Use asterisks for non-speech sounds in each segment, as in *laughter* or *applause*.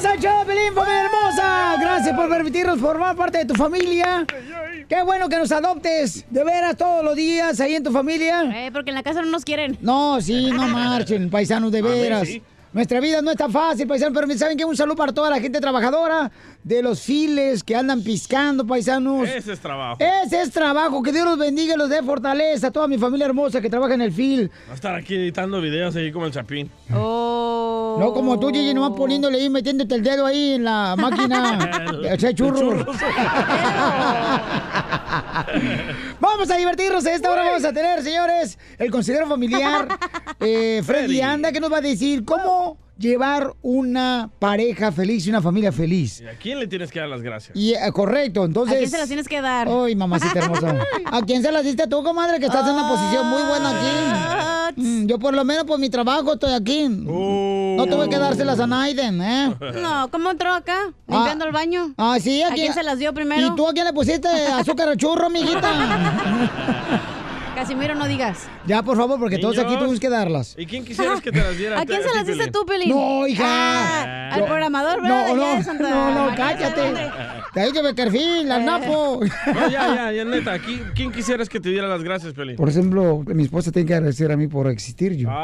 Bienvenidos al show, Pelín, familia hermosa. Gracias por permitirnos formar parte de tu familia. Qué bueno que nos adoptes de veras todos los días ahí en tu familia. Eh, porque en la casa no nos quieren. No, sí, no *laughs* marchen, paisanos de A ver, veras. sí. Nuestra vida no es tan fácil, paisanos, pero ¿saben qué? Un saludo para toda la gente trabajadora, de los files que andan piscando, paisanos. Ese es trabajo. Ese es trabajo, que Dios los bendiga y los dé fortaleza a toda mi familia hermosa que trabaja en el fil. Va a estar aquí editando videos ahí como el Chapín. No como tú, Gigi, nomás poniéndole ahí, metiéndote el dedo ahí en la máquina *laughs* de hacer churros. Churros. *laughs* *laughs* Vamos a divertirnos. A esta hora vamos a tener, señores, el consejero familiar *laughs* eh, Freddy Freddy. Anda, que nos va a decir cómo llevar una pareja feliz y una familia feliz. ¿Y a quién le tienes que dar las gracias? Y eh, correcto, entonces. ¿A quién se las tienes que dar? Ay, mamacita hermosa. *laughs* ¿A quién se las diste tú, comadre? Que estás en una posición muy buena aquí. Mm, yo por lo menos por mi trabajo estoy aquí. No tuve que dárselas a Naiden, ¿eh? No, ¿cómo entró acá? Limpiando el baño. Ah, sí, ¿A quién se las dio primero? ¿Y tú a quién le pusiste azúcar al churro, mijita? *laughs* Casimiro, no digas. Ya, por favor, porque todos aquí tuvimos que darlas. ¿Y quién quisieras que te las diera? *laughs* ¿A quién se las diste tú, Pelín? No, hija. Ah, al Yo- programador, ¿verdad? No, De allá no, de Santa no, no, María, cállate. ¿dónde? Te dije Beckerfield, al Napo. No, ya, ya, ya, neta. ¿qui- ¿Quién quisieras que te diera las gracias, Pelín? Por ejemplo, mi esposa tiene que agradecer a mí por existir yo. *laughs*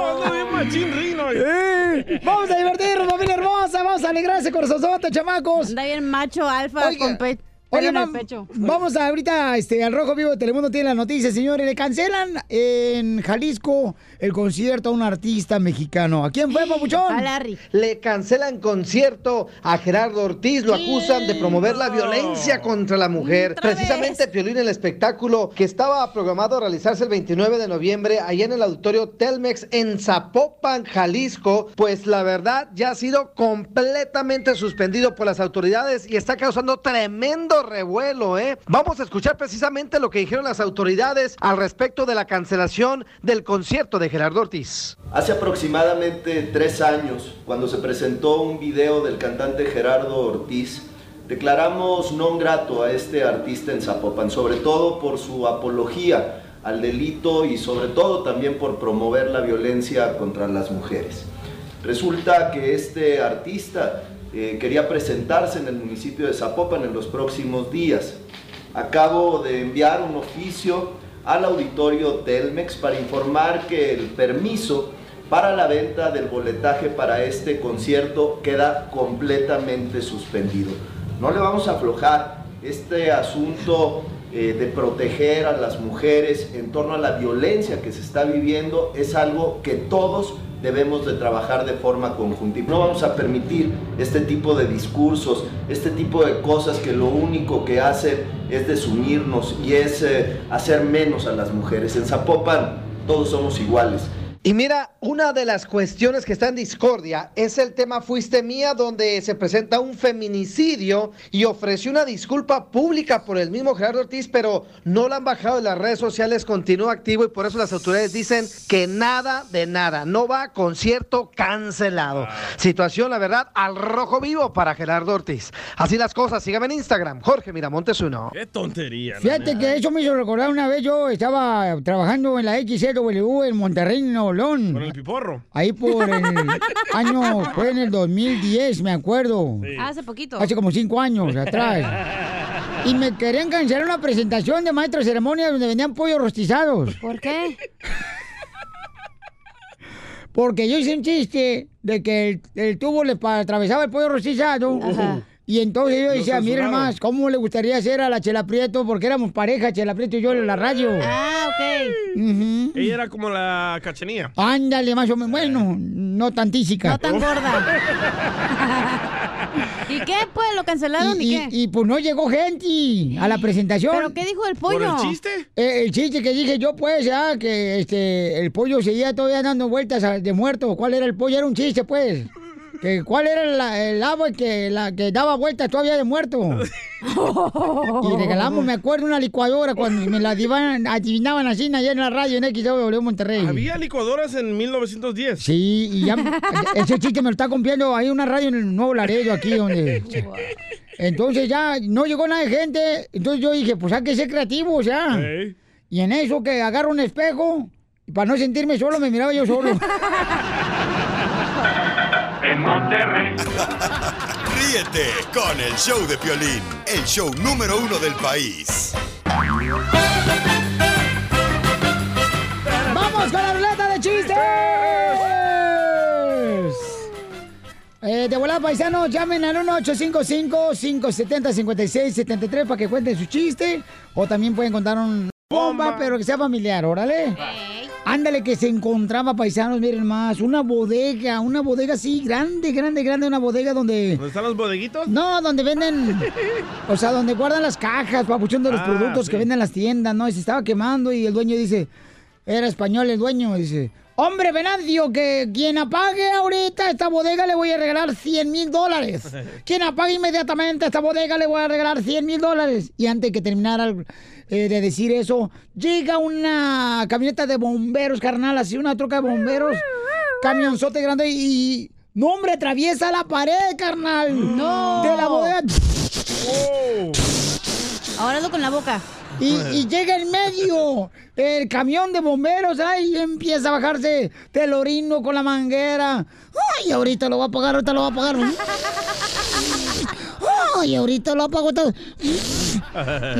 ¡Ando bien machín, Rino! ¡Eh! Vamos a divertirnos, familia hermosa. Vamos a alegrarse, corazonote, chamacos. Anda bien macho, alfa, Oiga, con pe- Oye, pecho. vamos a ahorita este, al Rojo Vivo de Telemundo tiene la noticia, señores. Le cancelan en Jalisco el concierto a un artista mexicano. ¿A quién fue, papuchón? A Larry. Le cancelan concierto a Gerardo Ortiz, lo acusan de promover la violencia contra la mujer. Precisamente, Piolín, el espectáculo que estaba programado a realizarse el 29 de noviembre allá en el auditorio Telmex en Zapopan, Jalisco, pues la verdad ya ha sido completamente suspendido por las autoridades y está causando tremendo revuelo, ¿eh? Vamos a escuchar precisamente lo que dijeron las autoridades al respecto de la cancelación del concierto de Gerardo Ortiz. Hace aproximadamente tres años, cuando se presentó un video del cantante Gerardo Ortiz, declaramos non grato a este artista en Zapopan, sobre todo por su apología al delito y sobre todo también por promover la violencia contra las mujeres. Resulta que este artista eh, quería presentarse en el municipio de Zapopan en los próximos días. Acabo de enviar un oficio al auditorio Telmex para informar que el permiso para la venta del boletaje para este concierto queda completamente suspendido. No le vamos a aflojar este asunto eh, de proteger a las mujeres en torno a la violencia que se está viviendo es algo que todos debemos de trabajar de forma conjunta. Y no vamos a permitir este tipo de discursos, este tipo de cosas que lo único que hacen es desunirnos y es eh, hacer menos a las mujeres. En Zapopan todos somos iguales. Y mira, una de las cuestiones que está en discordia es el tema Fuiste Mía, donde se presenta un feminicidio y ofreció una disculpa pública por el mismo Gerardo Ortiz, pero no la han bajado de las redes sociales, continúa activo y por eso las autoridades dicen que nada de nada, no va concierto cancelado. Situación, la verdad, al rojo vivo para Gerardo Ortiz. Así las cosas, síganme en Instagram, Jorge Miramontes uno. ¡Qué tontería! Fíjate que eso me hizo recordar una vez, yo estaba trabajando en la XCW en Monterrey, Nuevo León. Con el piporro. Ahí por el *laughs* año, fue en el 2010, me acuerdo. Ah, hace poquito. Hace como cinco años atrás. *laughs* Y me querían cancelar una presentación de maestro de ceremonia donde vendían pollos rostizados. ¿Por qué? Porque yo hice un chiste de que el, el tubo le atravesaba el pollo rostizado. Ajá. Y entonces yo Lo decía, miren más, ¿cómo le gustaría hacer a la Chela Prieto? Porque éramos pareja, Chela Prieto y yo en la radio. Ah, ok. Ujú. Ella era como la cachanía. Ándale, más o menos. Bueno, no tantísica. No tan gorda. *laughs* ¿Y qué? Pues lo cancelaron y, y, qué. y, pues no llegó gente a la presentación. ¿Pero qué dijo el ¿Por pollo? el chiste? Eh, el chiste que dije yo, pues, ya, que este, el pollo seguía todavía dando vueltas de muerto. ¿Cuál era el pollo? Era un chiste, pues. Que cuál era la- el agua que, la que daba vueltas todavía de muerto. *laughs* Y regalamos, me acuerdo, una licuadora cuando me la adivinan- adivinaban así allá en la radio en XW Monterrey. Había licuadoras en 1910. Sí, y ya ese chiste me lo está cumpliendo ahí una radio en el Nuevo Laredo aquí donde... Entonces ya no llegó nada de gente, entonces yo dije, pues hay que ser creativo, o sea. Ey. Y en eso que agarro un espejo, y para no sentirme solo, me miraba yo solo. *laughs* En Monterrey. Ríete con el show de Piolín, el show número uno del país. ¡Vamos con la ruleta de chistes! Eh, de volada, paisanos, llamen al 1-855-570-5673 para que cuenten su chiste. O también pueden contar un bomba, pero que sea familiar, órale. Ándale, que se encontraba, paisanos, miren más, una bodega, una bodega así, grande, grande, grande, una bodega donde... ¿Dónde están los bodeguitos? No, donde venden, o sea, donde guardan las cajas, papuchón, de los Ah, productos sí. que venden en las tiendas, ¿no? Y se estaba quemando y el dueño dice, era español el dueño, dice, hombre, Venancio, que quien apague ahorita esta bodega le voy a regalar 100 mil dólares. *laughs* Quien apague inmediatamente esta bodega le voy a regalar 100 mil dólares. Y antes que terminara eh, de decir eso, llega una camioneta de bomberos, carnal, así una troca de bomberos, camionzote grande y... No, hombre, atraviesa la pared, carnal. No. De la bodega. Oh. Ahora hazlo con la boca. Y, y llega en medio el camión de bomberos, ay, empieza a bajarse del orino con la manguera. Ay, ahorita lo va a apagar, ahorita lo va a apagar. Ay, ahorita lo apago todo.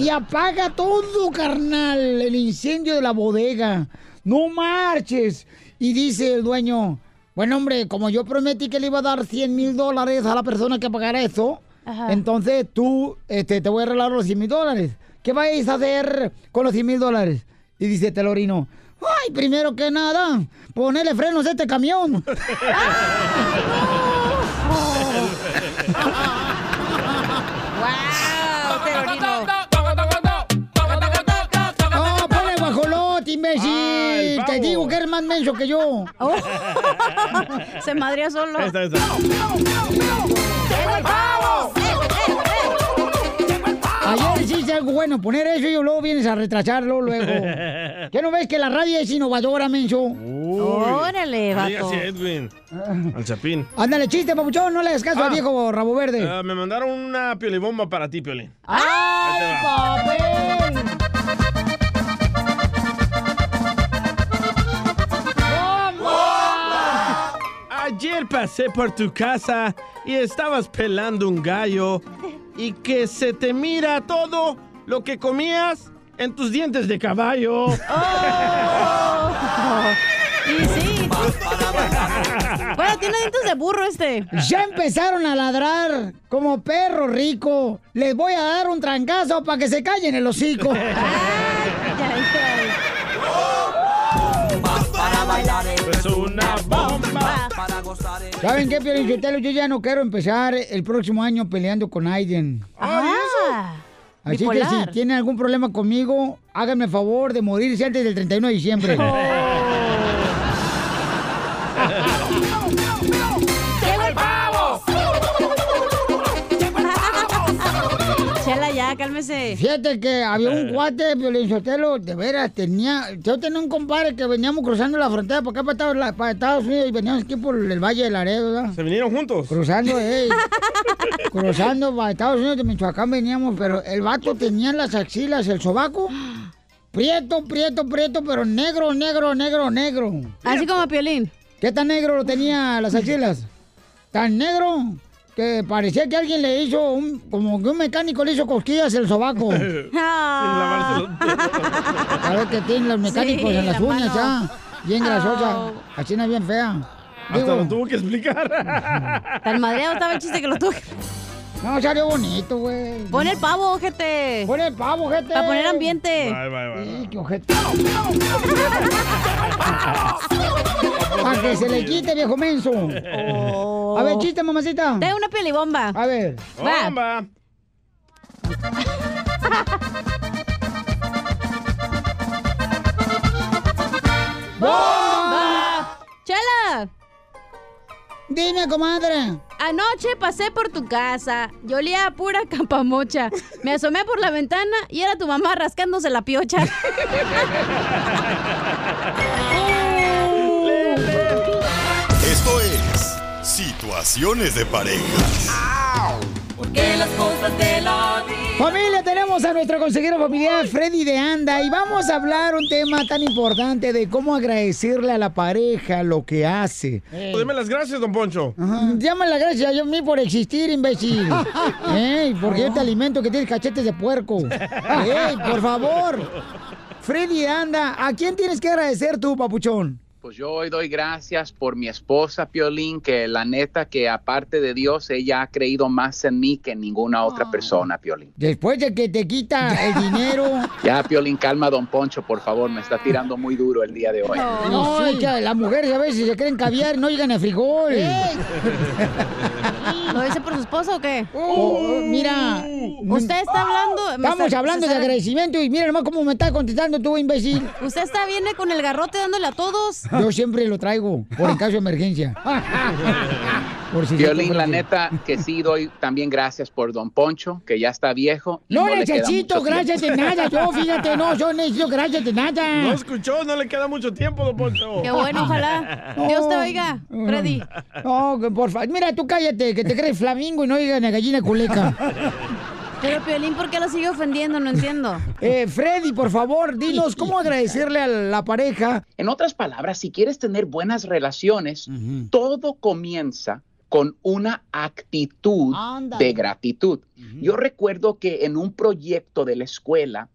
Y apaga todo, carnal, el incendio de la bodega. No marches. Y dice el dueño, bueno, hombre, como yo prometí que le iba a dar 100 mil dólares a la persona que pagara eso, Ajá. entonces tú este, te voy a regalar los 100 mil dólares. ¿Qué vais a hacer con los 100 mil dólares? Y dice Telorino, ay, primero que nada, ponerle frenos a este camión. *laughs* Te pavo. digo que eres más menso que yo. *laughs* Oh. *laughs* Se madría solo. Ahí está, ahí está. Ayer hiciste algo bueno, poner eso y luego vienes a retrasarlo luego. *laughs* ¿Qué no ves que la radio es innovadora, menso? Uy. Órale, vato. así a Edwin. Al Chapín. Ándale, chiste, papuchón, no le hagas caso al Ah. viejo rabo verde. Ah, me mandaron una piolibomba para ti, Piolín. ¡Ay, papel! Pasé por tu casa y estabas pelando un gallo y que se te mira todo lo que comías en tus dientes de caballo. *laughs* Y sí. Bueno, tiene dientes de burro este. Ya empezaron a ladrar como perro rico. Les voy a dar un trancazo para que se callen el hocico. *laughs* Ay, ay, ay. Es una bomba. ¿Saben qué, Sotelo? Yo ya no quiero empezar el próximo año peleando con Aiden. Ah, Así que si tienen algún problema conmigo, háganme el favor de morirse antes del 31 de diciembre. ¡Llegó *laughs* ya, cálmese. Fíjate que había un cuate, Piolín Sotelo, de veras, tenía... Yo tenía un compadre que veníamos cruzando la frontera para acá, para Estados, para Estados Unidos, y veníamos aquí por el Valle de Laredo, ¿verdad? ¿Se vinieron juntos? Cruzando, *laughs* ey. cruzando para Estados Unidos de Michoacán veníamos, pero el vato tenía en las axilas, el sobaco, prieto, prieto, prieto, pero negro, negro, negro, negro. Así como Piolín. ¿Qué tan negro lo tenía las axilas? Tan negro que parecía que alguien le hizo, un, como que un mecánico le hizo cosquillas el sobaco. *laughs* A ver que tienen los mecánicos Sí, en las la uñas, mano. ya. Bien grasosa. Au. Así no es bien fea. Hasta Digo, lo tuvo que explicar. Tan madreado estaba el chiste que lo tuve. No, salió bonito, güey. Pon el pavo, ojete. Pon el pavo, gente. Para poner ambiente. Bye, bye, bye. Sí, qué ojete. *laughs* Para que se le quite, viejo menso. Oh. A ver, chiste, mamacita. Dame una piolibomba. A ver. Bomba. *laughs* ¡Bomba! ¡Chela! Dime, comadre. Anoche pasé por tu casa. Yo olía a pura campamocha. Me asomé por la ventana y era tu mamá rascándose la piocha. *laughs* Esto es Situaciones de pareja. Porque las cosas de la vida. Familia, tenemos a nuestro consejero familiar Freddy de Anda y vamos a hablar un tema tan importante de cómo agradecerle a la pareja lo que hace. Deme las gracias, don Poncho. Llama las gracias a mí por existir, imbécil. *laughs* Porque yo te alimento que tienes cachetes de puerco. *laughs* Ey, por favor. Freddy de Anda, ¿a quién tienes que agradecer tú, papuchón? Pues yo hoy doy gracias por mi esposa Piolín, que la neta que aparte de Dios, ella ha creído más en mí que en ninguna otra persona, Piolín. Después de que te quita el *laughs* dinero. Ya, Piolín, calma, don Poncho, por favor, me está tirando muy duro el día de hoy. No, es que las mujeres a veces se creen caviar, no llegan a frijol. *laughs* ¿Lo dice por su esposo o qué? Oh, mira. Usted está hablando. me Estamos está- hablando de agradecimiento y mira nomás cómo me está contestando tú, imbécil. Usted está viene con el garrote dándole a todos. Yo siempre lo traigo, por en caso de emergencia. *laughs* Por si se Piolín, la neta que sí doy también gracias por don Poncho, que ya está viejo. No queda necesito gracias de nada, yo fíjate, no, yo necesito gracias de nada. No escuchó, no le queda mucho tiempo, don Poncho. Qué bueno, ojalá. Dios te oiga, Freddy. No, por favor, mira, tú cállate, que te crees flamingo y no digas la gallina culeca. Pero Piolín, ¿por qué lo sigue ofendiendo? No entiendo. Eh, Freddy, por favor, dinos cómo agradecerle a la pareja. En otras palabras, si quieres tener buenas relaciones, todo comienza con una actitud de gratitud. Yo recuerdo que en un proyecto de la escuela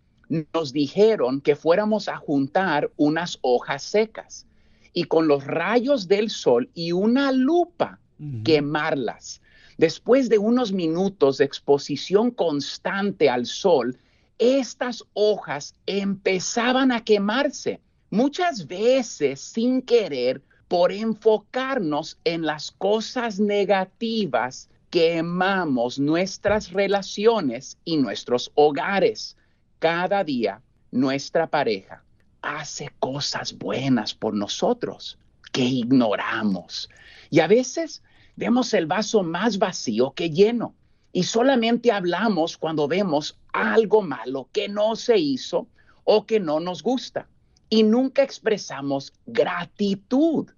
nos dijeron que fuéramos a juntar unas hojas secas y con los rayos del sol y una lupa quemarlas. Después de unos minutos de exposición constante al sol, estas hojas empezaban a quemarse, muchas veces sin querer, por enfocarnos en las cosas negativas quemamos nuestras relaciones y nuestros hogares. Cada día nuestra pareja hace cosas buenas por nosotros que ignoramos. Y a veces vemos el vaso más vacío que lleno y solamente hablamos cuando vemos algo malo que no se hizo o que no nos gusta. Y nunca expresamos gratitud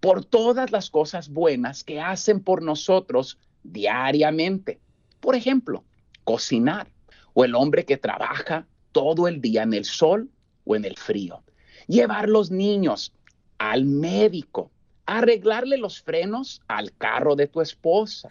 por todas las cosas buenas que hacen por nosotros diariamente. Por ejemplo, cocinar o el hombre que trabaja todo el día en el sol o en el frío. Llevar los niños al médico, arreglarle los frenos al carro de tu esposa,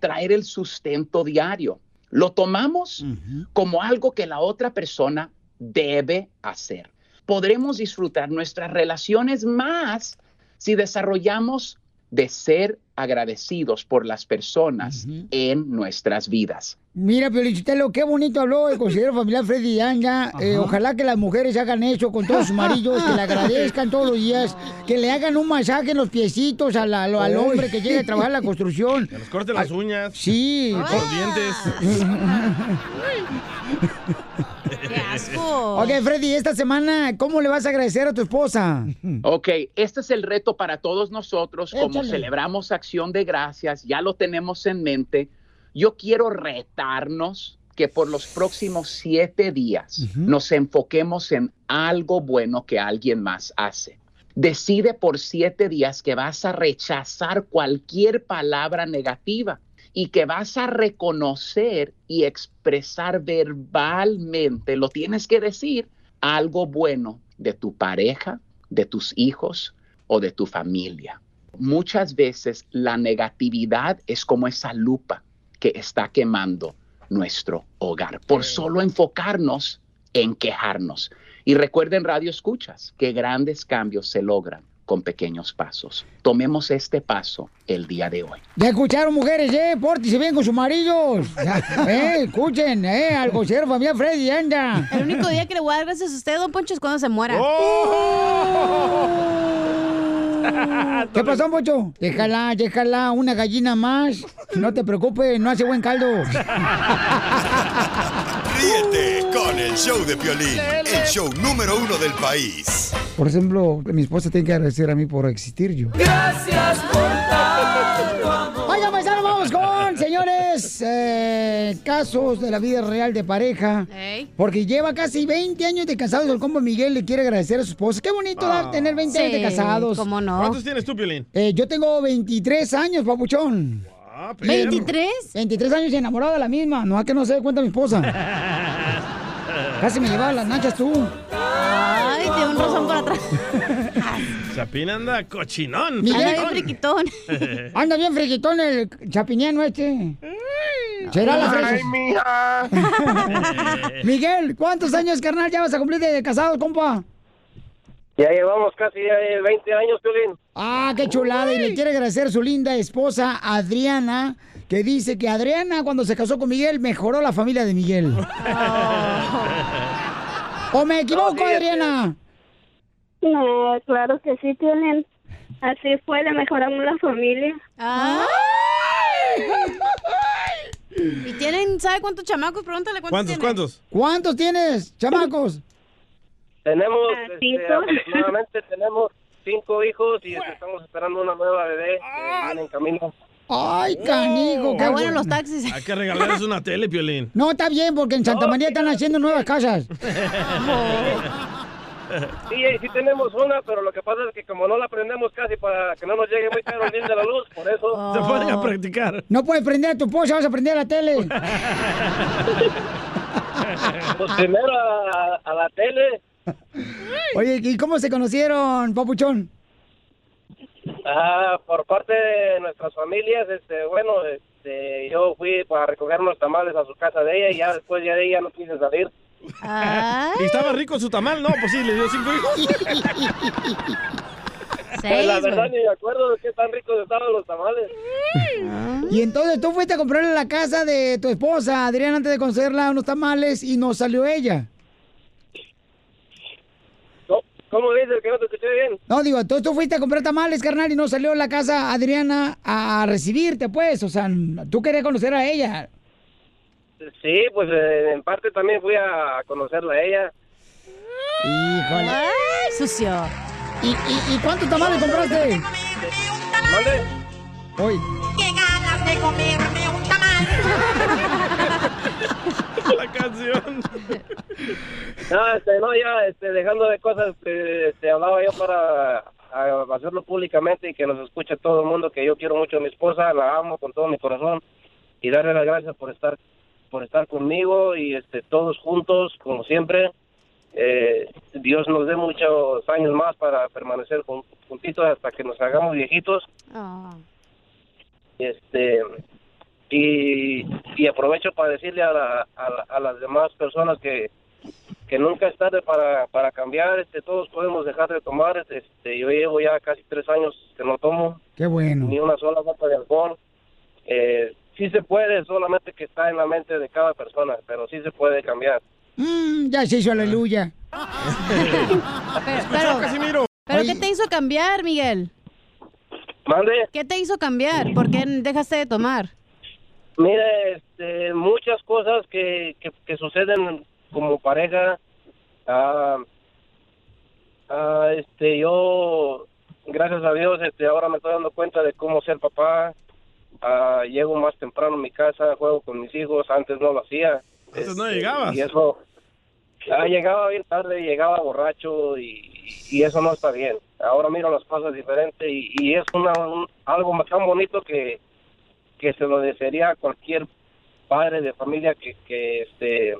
traer el sustento diario. Lo tomamos como algo que la otra persona debe hacer. Podremos disfrutar nuestras relaciones más si desarrollamos de ser agradecidos por las personas en nuestras vidas. Mira, Pelichotelo, qué bonito habló el consejero *laughs* familiar Freddy Anga. Eh, ojalá que las mujeres hagan eso con todos sus maridos, que le agradezcan todos los días, que le hagan un masaje en los piecitos a la- al, hombre que llegue a trabajar en la construcción. *laughs* Que nos corte las uñas. Sí. Los dientes. *laughs* Ok, Freddy, esta semana, ¿cómo le vas a agradecer a tu esposa? *laughs* Ok, este es el reto para todos nosotros, como Échale. celebramos acción de gracias, ya lo tenemos en mente. Yo quiero retarnos que por los próximos siete días nos enfoquemos en algo bueno que alguien más hace. Decide por siete días que vas a rechazar cualquier palabra negativa y que vas a reconocer y expresar verbalmente, lo tienes que decir, algo bueno de tu pareja, de tus hijos o de tu familia. Muchas veces la negatividad es como esa lupa que está quemando nuestro hogar por solo enfocarnos en quejarnos. Y recuerden, Radio Escuchas, que grandes cambios se logran con pequeños pasos. Tomemos este paso el día de hoy. Ya escucharon, mujeres, ¿eh? Pórtense bien con sus maridos. *laughs* eh, escuchen, ¿eh? Al consejero familiar Freddy Anga. El único día que le voy a dar gracias a usted, don Poncho, es cuando se muera. *laughs* *laughs* ¿Qué pasó, Pocho? Déjala, déjala, una gallina más. No te preocupes, no hace buen caldo. Ríete con el show de Piolín, el show número uno del país. Por ejemplo, mi esposa tiene que agradecer a mí por existir yo. Gracias por tanto amor. Oiga, vamos con, señores, eh, casos de la vida real de pareja. Porque lleva casi 20 años de casados. El combo Miguel le quiere agradecer a su esposa. Qué bonito ah. tener 20 sí, años de casados. ¿Cómo no? ¿Cuántos tienes tú, Piolín? Eh, yo tengo 23 años, papuchón. Wow. Ah, perro. ¿23? 23 años enamorado de la misma. No, a que no se dé cuenta mi esposa. *laughs* Casi me llevaba las nachas tú. Ay, tiene un rozón por atrás. *laughs* Chapín anda cochinón. Miguel. Anda bien friquitón. *laughs* Anda bien friquitón el chapiniano este. Será la fresa. mija. Miguel, ¿cuántos años, carnal, ya vas a cumplir de casado, compa? Ya llevamos casi eh, 20 años, Piolín. Ah, qué chulada. Y le quiere agradecer a su linda esposa, Adriana, que dice que Adriana, cuando se casó con Miguel, mejoró la familia de Miguel. *laughs* ¿O me equivoco, No, Adriana? No, claro que sí, tienen. Así fue, le mejoramos la familia. *laughs* ¿Y tienen, sabe cuántos chamacos? Pregúntale cuántos ¿Cuántos, tienen. cuántos? ¿Cuántos tienes, chamacos? Tenemos, este, aproximadamente tenemos cinco hijos y este, estamos esperando una nueva bebé que viene en camino. Ay, canijo. Qué qué bueno bu- los taxis. Hay que regalarles una tele, Piolín. No, está bien, porque en Santa María están haciendo nuevas casas. *laughs* Sí, sí tenemos una, pero lo que pasa es que como no la prendemos casi para que no nos llegue muy caro el bill de la luz, por eso... Se ponen Oh. a practicar. No puedes prender a tu esposa, vas a prender a la tele. *laughs* Pues primero a, a la tele, Oye, ¿y cómo se conocieron, papuchón? ah, por parte de nuestras familias, este, bueno, este, yo fui para recoger unos tamales a su casa de ella y ya después ya de ella no quise salir. Ay, ¿Y estaba rico su tamal? No, pues sí, le dio cinco hijos. *laughs* seis, la verdad ni me acuerdo de qué tan ricos estaban los tamales. Y entonces tú fuiste a comprarle a la casa de tu esposa, Adrián, antes de conocerla, unos tamales y no salió ella. ¿Cómo- ¿Cómo dices que no te escuché bien? No, digo, entonces tú fuiste a comprar tamales, carnal, y no salió la casa Adriana a, a recibirte, pues. O sea, tú querías conocer a ella. Sí, pues eh, en parte también fui a conocerla a ella. Híjole. Ay, sucio. ¿Y, y, y cuántos tamales compraste? ¿Mande? Hoy. *laughs* La canción. *laughs* No, este, no, ya, este, dejando de cosas, este, este, hablaba yo para a- hacerlo públicamente y que nos escuche todo el mundo que yo quiero mucho a mi esposa, la amo con todo mi corazón y darle las gracias por estar por estar conmigo y este todos juntos como siempre. Eh, Dios nos dé muchos años más para permanecer jun- juntitos hasta que nos hagamos viejitos. Oh. este y, y aprovecho para decirle a, la- a, la- a las demás personas que, que nunca es tarde para, para cambiar este todos podemos dejar de tomar este yo llevo ya casi tres años que no tomo Qué bueno. ni una sola gota de alcohol eh, sí se puede solamente que está en la mente de cada persona pero sí se puede cambiar Mm, ya se hizo aleluya. Pero, Casimiro. ¿qué te hizo cambiar, Miguel? mande ¿Qué te hizo cambiar? ¿Por qué dejaste de tomar? Mire, este, muchas cosas que, que, que suceden como pareja. ah, ah, este, yo, gracias a Dios, este, ahora me estoy dando cuenta de cómo ser papá. Ah, llego más temprano a mi casa, juego con mis hijos. Antes no lo hacía. Antes no Este, llegabas. Y eso, ah, llegaba bien tarde, llegaba borracho y, y eso no está bien. Ahora miro las cosas diferentes y, y es una, un- algo más tan bonito que, que se lo desearía a cualquier padre de familia que, que este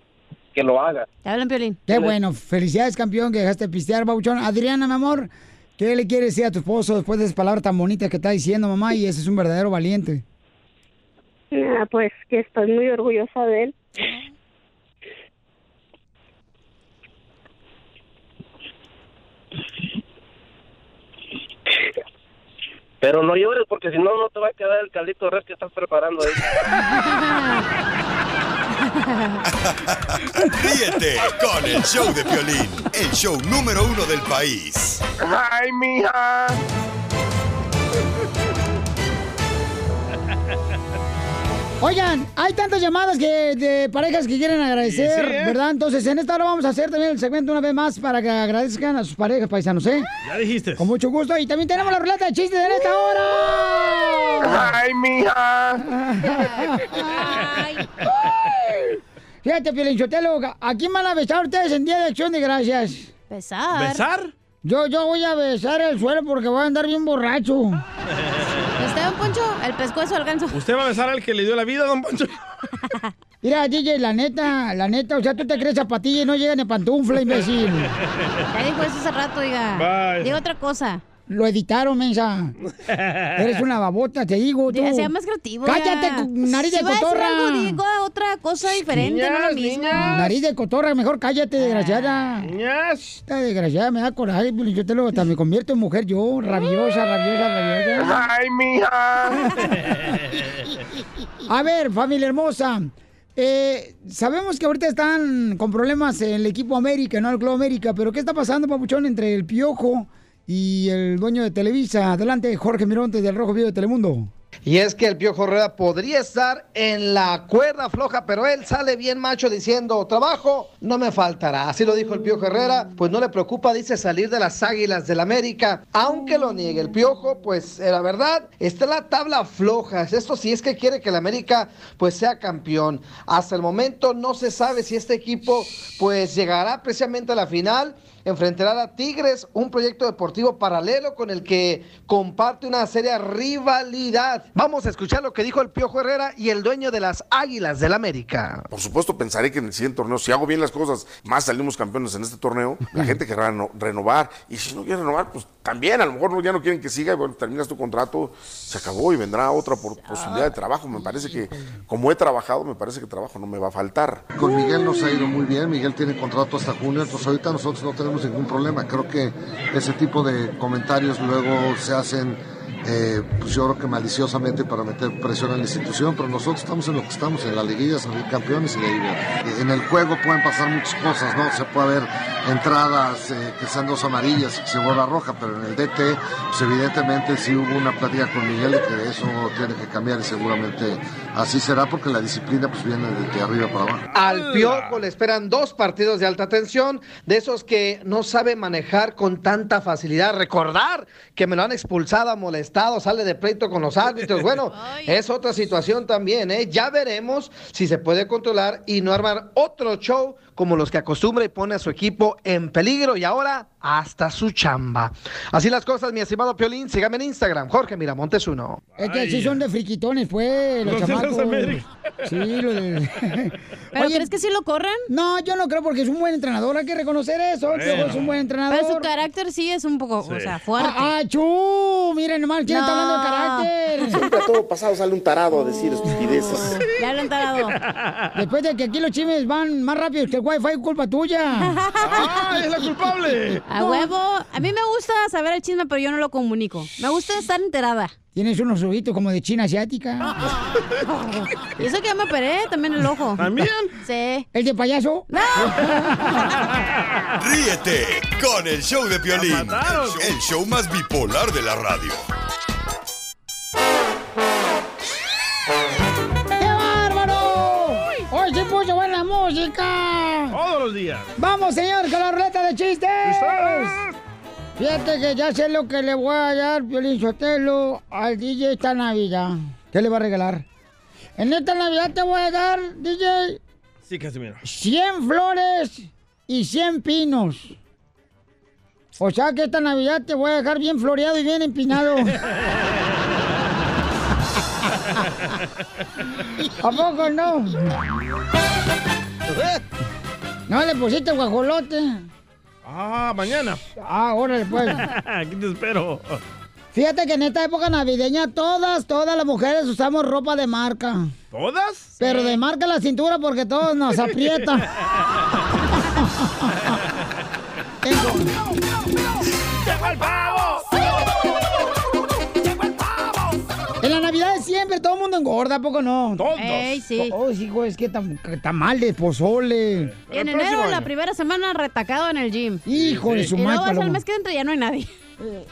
que lo haga. Te hablan, Piolín. Qué bueno. Felicidades, campeón, que dejaste de pistear, Bauchón. Adriana, mi amor, ¿qué le quieres decir a tu esposo después de esas palabras tan bonitas que está diciendo, mamá? Y ese es un verdadero valiente. Ah, pues que estoy muy orgullosa de él. Pero no llores porque si no, no te va a quedar el caldito de res que estás preparando ahí. *laughs* Ríete con el show de Piolín, el show número uno del país. ¡Ay, mija! Oigan, hay tantas llamadas que de parejas que quieren agradecer, Sí, sí, ¿eh? ¿verdad? Entonces, en esta hora vamos a hacer también el segmento una vez más para que agradezcan a sus parejas paisanos, ¿eh? Ya dijiste. Con mucho gusto. Y también tenemos la ruleta de chistes en esta hora. ¡Ay, mija! Fíjate, Pielinchotelo, ¿a quién van a besar ustedes en Día de Acción de Gracias? Besar. ¿Besar? Yo, yo voy a besar el suelo porque voy a andar bien borracho. *laughs* ¿Este, don Poncho? El pescuezo al ganso. ¿Usted va a besar al que le dio la vida, don Poncho? *laughs* Mira, DJ, la neta, la neta, o sea, tú te crees zapatilla y no llega ni pantufla, imbécil. Ya dijo eso hace rato, oiga. Vaya. Diga otra cosa. Lo editaron, mensa. *laughs* Eres una babota, te digo. Tú. Ya, sea más creativo. Cállate, ya. nariz de Si va a decir cotorra. algo, digo otra cosa diferente, no lo mismo. Nariz de cotorra, mejor cállate, desgraciada. Esta desgraciada me da coraje, yo te lo hasta me convierto en mujer yo, rabiosa, rabiosa, rabiosa. ¡Ay, mija! *laughs* A ver, familia hermosa. eh, sabemos que ahorita están con problemas en el equipo América, no el Club América, pero ¿qué está pasando, papuchón, entre el Piojo y el dueño de Televisa? Adelante, Jorge Mirontes del Rojo Vivo de Telemundo. Y es que el Piojo Herrera podría estar en la cuerda floja, pero él sale bien macho diciendo, trabajo no me faltará. Así lo dijo el Piojo Herrera, pues no le preocupa, dice, salir de las Águilas del América. Aunque lo niegue el Piojo, pues la verdad, está en la tabla floja. Esto sí es que quiere que el América pues sea campeón. Hasta el momento no se sabe si este equipo pues llegará precisamente a la final enfrentará a Tigres, un proyecto deportivo paralelo con el que comparte una seria rivalidad. Vamos a escuchar lo que dijo el Piojo Herrera y el dueño de las Águilas del América. Por supuesto, pensaré que en el siguiente torneo, si hago bien las cosas, más salimos campeones en este torneo, la gente querrá reno- renovar. Y si no quiere renovar, pues también, a lo mejor ya no quieren que siga, y bueno, terminas tu contrato, se acabó y vendrá otra por- posibilidad de trabajo. Me parece que, como he trabajado, me parece que trabajo no me va a faltar. Con Miguel nos ha ido muy bien, Miguel tiene contrato hasta junio, entonces ahorita nosotros no tenemos ningún problema. Creo que ese tipo de comentarios luego se hacen, eh, pues yo creo que maliciosamente para meter presión a la institución, pero nosotros estamos en lo que estamos, en la liguilla, salir campeones y ahí ver. En el juego pueden pasar muchas cosas, ¿no? Se puede haber entradas eh, que sean dos amarillas y que se vuelva roja, pero en el DT, pues evidentemente sí hubo una plática con Miguel de que eso tiene que cambiar y seguramente así será porque la disciplina pues viene de, arriba para abajo. Al Piojo le esperan dos partidos de alta tensión, de esos que no sabe manejar con tanta facilidad. Recordar que me lo han expulsado, sale de pleito con los árbitros. Bueno, *laughs* es otra situación también, ¿eh? Ya veremos si se puede controlar y no armar otro show como los que acostumbra y pone a su equipo en peligro y ahora hasta su chamba. Así las cosas, mi estimado Piolín. Sígame en Instagram, Jorge Miramontes uno. Es que sí son de friquitones, pues, los Los chamacos. Sí, los de... *laughs* ¿Pero crees que sí lo corren? No, yo no creo porque es un buen entrenador, hay que reconocer eso. es un buen entrenador. Pero su carácter sí es un poco, o sea, fuerte. Ah, ah, chu, miren nomás, ¿quién está hablando de carácter? *laughs* Siempre a todo pasado sale un tarado a decir estupideces. *laughs* Ya lo han tarado. Después de que aquí los chimes van más rápido que el wifi, culpa tuya. *laughs* ¡Ah, es la culpable! A huevo. A mí me gusta saber el chisme, pero yo no lo comunico. Me gusta estar enterada. Tienes unos ojitos como de china asiática. *laughs* Y eso que ya me operé también el ojo. ¿También? Sí. ¿El de payaso? *laughs* Ríete con el show de Piolín, el show más bipolar de la radio. ¡Qué bárbaro! Hoy se puso buena música. Todos los días. Vamos, señor, con la ruleta de chistes. Fíjate que ya sé lo que le voy a dar, Piolín Sotelo, al DJ esta Navidad. ¿Qué le va a regalar? En esta Navidad te voy a dar, DJ, Sí, Casimiro. 100 flores y 100 pinos. O sea que esta Navidad te voy a dejar bien floreado y bien empinado. *laughs* ¿A poco no? ¿No le pusiste guajolote? Ah, mañana. Ah, órale, pues. *laughs* Aquí te espero. Fíjate que en esta época navideña todas, todas las mujeres usamos ropa de marca. ¿Todas? Pero de marca la cintura porque todos nos aprieta. ¡Llegó el pavo! Siempre todo el mundo engorda, ¿a poco no? Todos. Ey, sí. Oh, sí, güey, es que tam- tamales, pozole. Y en enero, la primera semana, retacado en el gym. Hijo de su Y luego madre, vas al Paloma. mes que entra y ya no hay nadie. *laughs*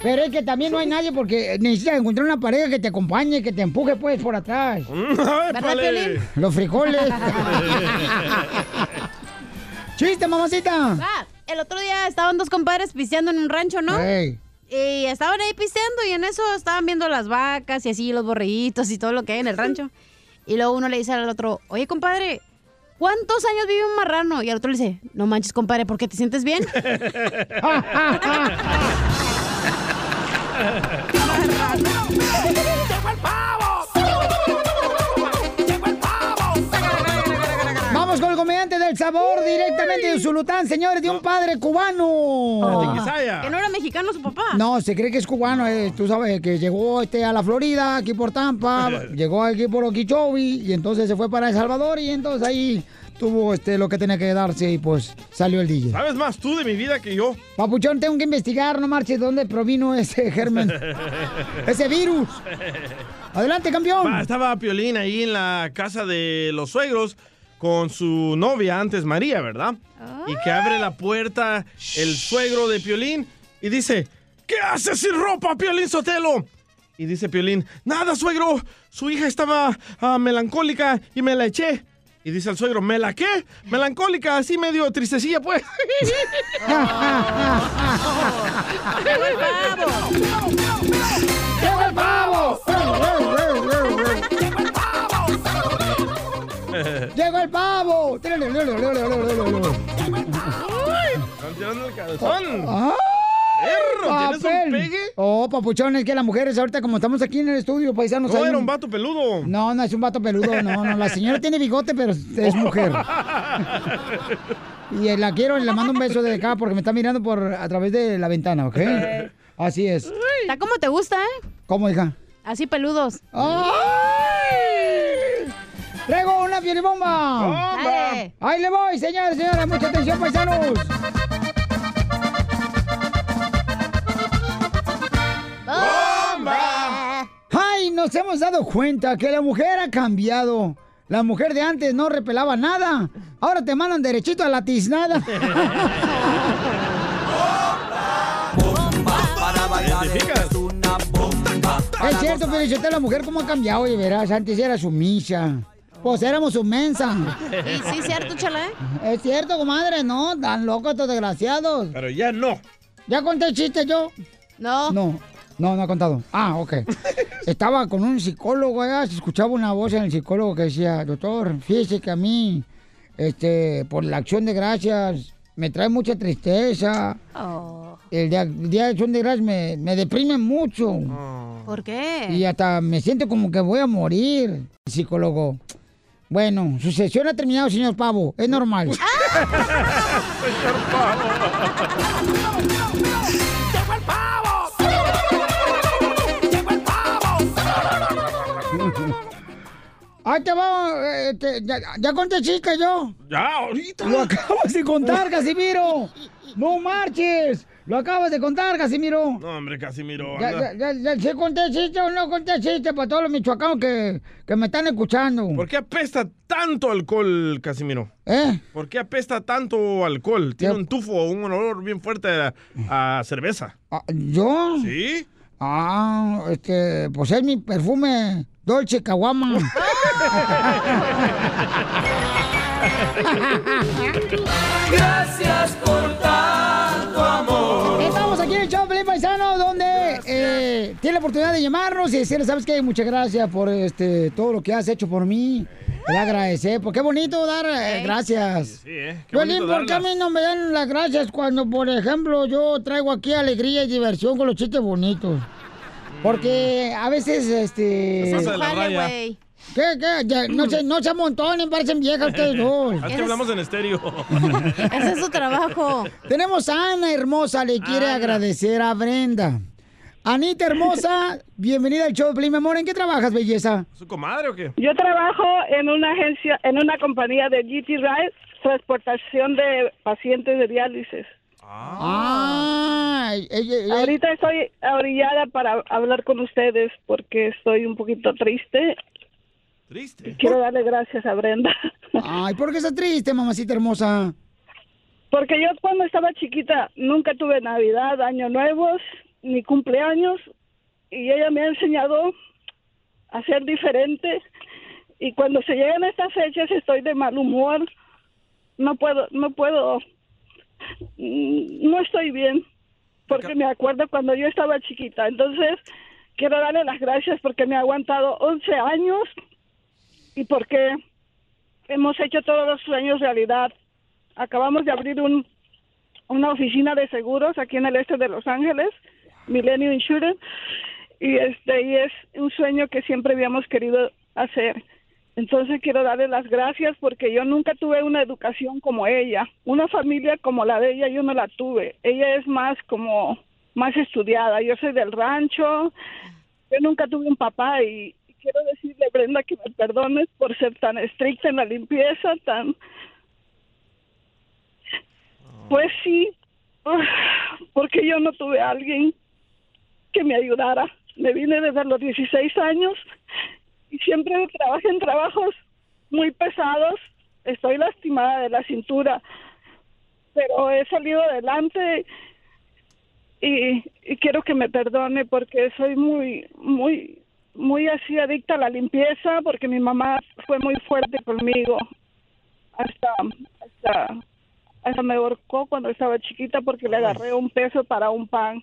Pero es que también no hay nadie porque necesitas encontrar una pareja que te acompañe, que te empuje pues por atrás. *laughs* ¿Verdad, Piolín? Los frijoles. *laughs* ¡Chiste, mamacita! Ah, el otro día estaban dos compadres pisteando en un rancho, ¿no? Ey. Y estaban ahí pisteando y en eso estaban viendo las vacas y así los borreguitos y todo lo que hay en el rancho. Y luego uno le dice al otro, oye, compadre, ¿cuántos años vive un marrano? Y el otro le dice, no manches, compadre, ¿por qué te sientes bien? *laughs* *laughs* *laughs* sabor directamente de Zulután, señores, de un padre cubano. Que no era mexicano su papá. No, se cree que es cubano, eh, tú sabes, que llegó este a la Florida, aquí por Tampa, *laughs* llegó aquí por Okeechobee y entonces se fue para El Salvador y entonces ahí tuvo este lo que tenía que darse y pues salió el DJ. ¿Sabes más tú de mi vida que yo? Papuchón, tengo que investigar, no marches, dónde provino ese *laughs* germen, ese virus. *laughs* Adelante, campeón. Va, estaba Piolín ahí en la casa de los suegros con su novia antes María, ¿verdad? Y que abre la puerta el suegro de Piolín y dice, ¿qué haces sin ropa, Piolín Sotelo? Y dice Piolín, nada, suegro, su hija estaba ah, melancólica y me la eché. Y dice el suegro, ¿me la qué? Melancólica, así medio tristecilla, pues. *laughs* ¡Llegó el pavo! ¡Llegó el pavo! *laughs* Están tirando el calzón. ¿tienes un pegue? Oh, papuchón, es que las mujeres ahorita, como estamos aquí en el estudio, paisanos. No, hay era un vato peludo. No, no es un vato peludo, no, no. La señora tiene bigote, pero es *laughs* mujer. Y eh, la quiero y le mando un beso de acá porque me está mirando por a través de la ventana, ¿ok? Así es. Está como te gusta, ¿eh? ¿Cómo, hija? Así peludos. ¡Ay! ¡Traigo una piolibomba! Dale. ¡Ahí le voy, señores, señores! ¡Mucha atención, paisanos! ¡Ay! Nos hemos dado cuenta que la mujer ha cambiado. La mujer de antes no repelaba nada. Ahora te mandan derechito a la tiznada. *laughs* Es cierto, pero yo la mujer cómo ha cambiado, oye, verás, antes era sumisa. Pues éramos su mensa. Y sí, cierto, chala, ¿eh? Es cierto, comadre, no, tan locos estos desgraciados. Pero ya no. ¿Ya conté el chiste yo? No. No, no, no ha contado. Ah, ok. *laughs* Estaba con un psicólogo allá, se escuchaba una voz en el psicólogo que decía, doctor, fíjese que a mí, este, por la acción de gracias, me trae mucha tristeza. Oh. El día, el día de acción de gracias me, me deprime mucho. ¿Por qué? Y hasta me siento como que voy a morir. El psicólogo. Bueno, su sesión ha terminado, señor Pavo. Es normal. *laughs* Ahí te va, este, ya, ya conté chiste yo. Ya, ahorita. Lo acabas de contar, Casimiro. No marches. Lo acabas de contar, Casimiro. No, hombre, Casimiro. Ya, ya, ya, ya, ¿sí conté chiste o no conté chiste para todos los michoacanos que, que me están escuchando? ¿Por qué apesta tanto alcohol, Casimiro? ¿Eh? ¿Por qué apesta tanto alcohol? Tiene un tufo, un olor bien fuerte a, a cerveza. Ah, ¿Yo? ¿Sí? Ah, este, pues es mi perfume Dolce Caguama. *laughs* Gracias por eh, tiene la oportunidad de llamarnos y decirle, ¿sabes qué? Muchas gracias por este todo lo que has hecho por mí. Le agradecer, porque qué bonito dar eh, gracias. Sí, ¿eh? Qué bonito ¿por qué a mí no me dan las gracias cuando, por ejemplo, yo traigo aquí alegría y diversión con los chistes bonitos? Porque a veces, este... La raya. ¿Qué, qué? Ya, no, se, no se amontonen, parecen viejas ustedes *laughs* dos. Es que hablamos en estéreo. *laughs* *laughs* Ese es su trabajo. Tenemos a Ana hermosa, le quiere Ana. agradecer a Brenda. Anita hermosa, bienvenida al show, Play, mi amor. ¿En qué trabajas, belleza? ¿Su comadre o qué? Yo trabajo en una agencia, en una compañía de GT Ride, transportación de pacientes de diálisis. Ah, ella- ella- Ahorita estoy orillada para hablar con ustedes porque estoy un poquito triste. Triste. Quiero darle gracias a Brenda. Ay, ¿por qué estás triste, mamacita hermosa? Porque yo cuando estaba chiquita nunca tuve Navidad, Año Nuevos, mi cumpleaños y ella me ha enseñado a ser diferente. Y cuando se llegan estas fechas estoy de mal humor. No puedo no puedo no estoy bien porque me acuerdo cuando yo estaba chiquita. Entonces quiero darle las gracias porque me ha aguantado 11 años y porque hemos hecho todos los sueños realidad. Acabamos de abrir un una oficina de seguros aquí en el este de Los Ángeles Millennium Insurance y este y es un sueño que siempre habíamos querido hacer. Entonces quiero darle las gracias porque yo nunca tuve una educación como ella, una familia como la de ella yo no la tuve. Ella es más como más estudiada. Yo soy del rancho. Yo nunca tuve un papá y quiero decirle Brenda que me perdones por ser tan estricta en la limpieza, tan pues sí, porque yo no tuve a alguien que me ayudara. Me vine desde los 16 años y siempre trabajé en trabajos muy pesados. Estoy lastimada de la cintura, pero he salido adelante y, y quiero que me perdone porque soy muy, muy, muy así adicta a la limpieza porque mi mamá fue muy fuerte conmigo hasta, hasta hasta me ahorcó cuando estaba chiquita porque le agarré un peso para un pan.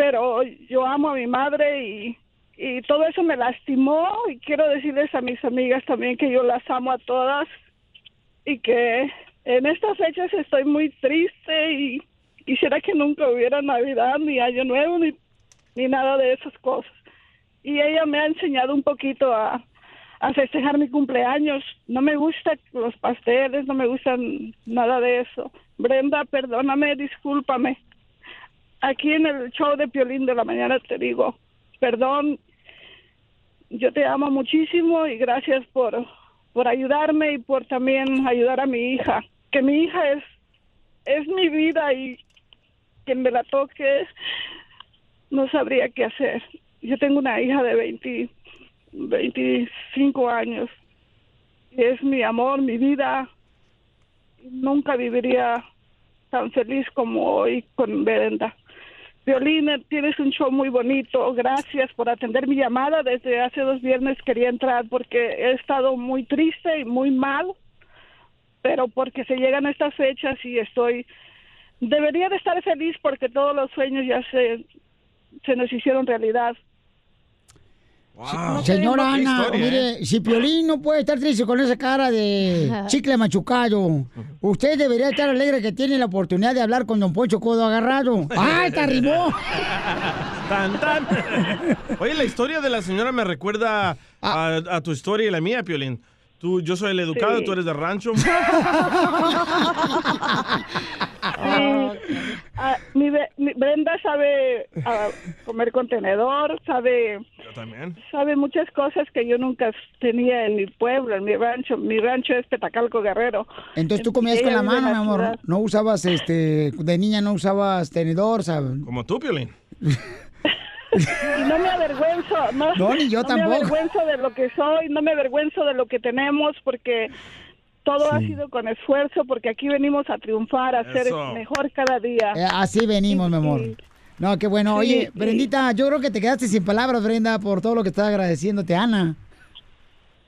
Pero yo amo a mi madre y, y todo eso me lastimó y quiero decirles a mis amigas también que yo las amo a todas y que en estas fechas estoy muy triste y quisiera que nunca hubiera Navidad ni Año Nuevo ni, ni nada de esas cosas. Y ella me ha enseñado un poquito a, a festejar mi cumpleaños. No me gustan los pasteles, no me gustan nada de eso. Brenda, perdóname, discúlpame. Aquí en el show de Piolín de la mañana te digo, perdón, yo te amo muchísimo y gracias por, por ayudarme y por también ayudar a mi hija. Que mi hija es, es mi vida y quien me la toque no sabría qué hacer. Yo tengo una hija de 20 25 años. Es mi amor, mi vida. Nunca viviría tan feliz como hoy con Brenda. Violina, tienes un show muy bonito. Gracias por atender mi llamada. Desde hace dos viernes quería entrar porque he estado muy triste y muy mal, pero porque se llegan estas fechas y estoy... Debería de estar feliz porque todos los sueños ya se, se nos hicieron realidad. Señora Ana, mire, si Piolín no puede estar triste con esa cara de *laughs* chicle machucado, usted debería estar alegre que tiene la oportunidad de hablar con Don Poncho Codo agarrado. ¡Ay, te arrimó! Tan, tan. *laughs* Oye, la historia de la señora me recuerda a, a tu historia y la mía, Piolín. Tú, yo soy el educado, Sí. tú eres de rancho. *laughs* *laughs* Sí. Ah, mi, Brenda sabe ah, comer contenedor, sabe Yo también. sabe muchas cosas que yo nunca tenía en mi pueblo, en mi rancho. Mi rancho es Petacalco Guerrero. Entonces tú comías con la mano, mi amor. ciudad. No usabas, este, de niña no usabas tenedor, ¿sabes? Como tú, Piolín. *laughs* Y no me avergüenzo, no, No, ni yo no tampoco. me avergüenzo de lo que soy, no me avergüenzo de lo que tenemos, porque todo ha sido con esfuerzo, porque aquí venimos a triunfar, a ser mejor cada día. Eh, así venimos, mi amor. No, qué bueno. Oye, sí. Brendita, yo creo que te quedaste sin palabras, Brenda, por todo lo que está agradeciéndote, Ana.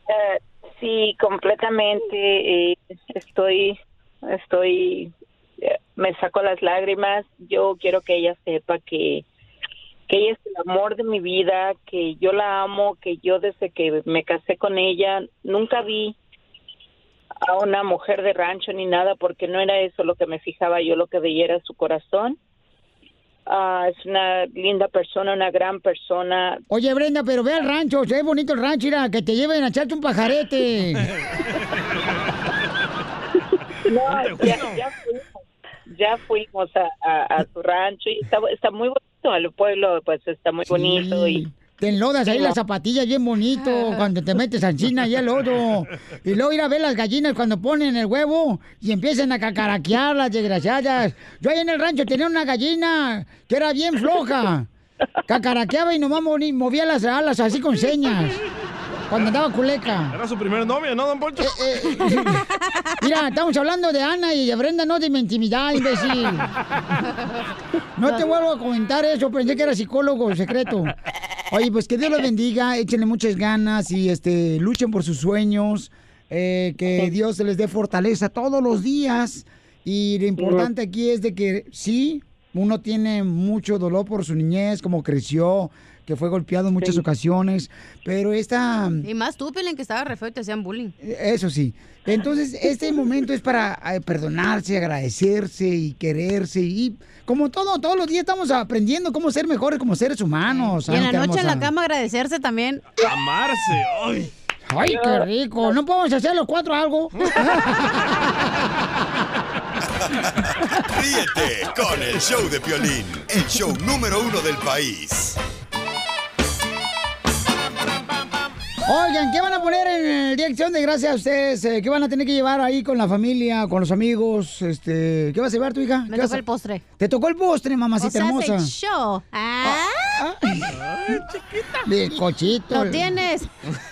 Eh, sí, completamente. eh, estoy, estoy, eh, me saco las lágrimas. Yo quiero que ella sepa que, que ella es el amor de mi vida, que yo la amo, que yo desde que me casé con ella nunca vi a una mujer de rancho ni nada, porque no era eso lo que me fijaba. Yo lo que veía era su corazón. Ah, es una linda persona, una gran persona. Oye, Brenda, pero ve al rancho, se ve bonito el rancho, mira, que te lleven a echarte un pajarete. *laughs* No, ya, ya fuimos, ya fuimos a, a, a su rancho y está, está muy bonito, el pueblo pues está muy bonito y Te enlodas ahí Sí, las no. zapatillas bien bonito *laughs* cuando te metes al China y el lodo. Y luego ir a ver las gallinas cuando ponen el huevo y empiezan a cacaraquear las desgraciadas. Yo ahí en el rancho tenía una gallina que era bien floja. Cacaraqueaba y nomás movía las alas así con señas. Cuando andaba culeca. Era su primer novio, ¿no, don Poncho? Eh, Mira, estamos hablando de Ana y de Brenda, no de mi intimidad, imbécil. No te vuelvo a comentar eso, pensé que era psicólogo secreto. Oye, pues que Dios los bendiga, échenle muchas ganas y este luchen por sus sueños, eh, que Dios les dé fortaleza todos los días. Y lo importante aquí es de que sí, uno tiene mucho dolor por su niñez, como creció, que fue golpeado en muchas Sí. ocasiones, pero esta... Y más tú, Pelín, que estaba re feo y te hacían bullying. Eso sí. Entonces, este momento es para eh, perdonarse, agradecerse y quererse. Y como todo, todos los días estamos aprendiendo cómo ser mejores como seres humanos. Y en la Santa noche en la cama agradecerse también. Amarse. Ay. Ay, qué rico. ¿No podemos hacer los cuatro algo? *laughs* Ríete con el show de Piolín, el show número uno del país. Oigan, ¿qué van a poner en el Día de Acción de Gracias a ustedes? Eh, ¿Qué van a tener que llevar ahí con la familia, con los amigos? Este, ¿Qué vas a llevar tu hija? Me ¿Qué vas tocó a- el postre. ¿Te tocó el postre, O mamacita sea, hermosa? se echó. Ah. Bizcochito. Lo tienes.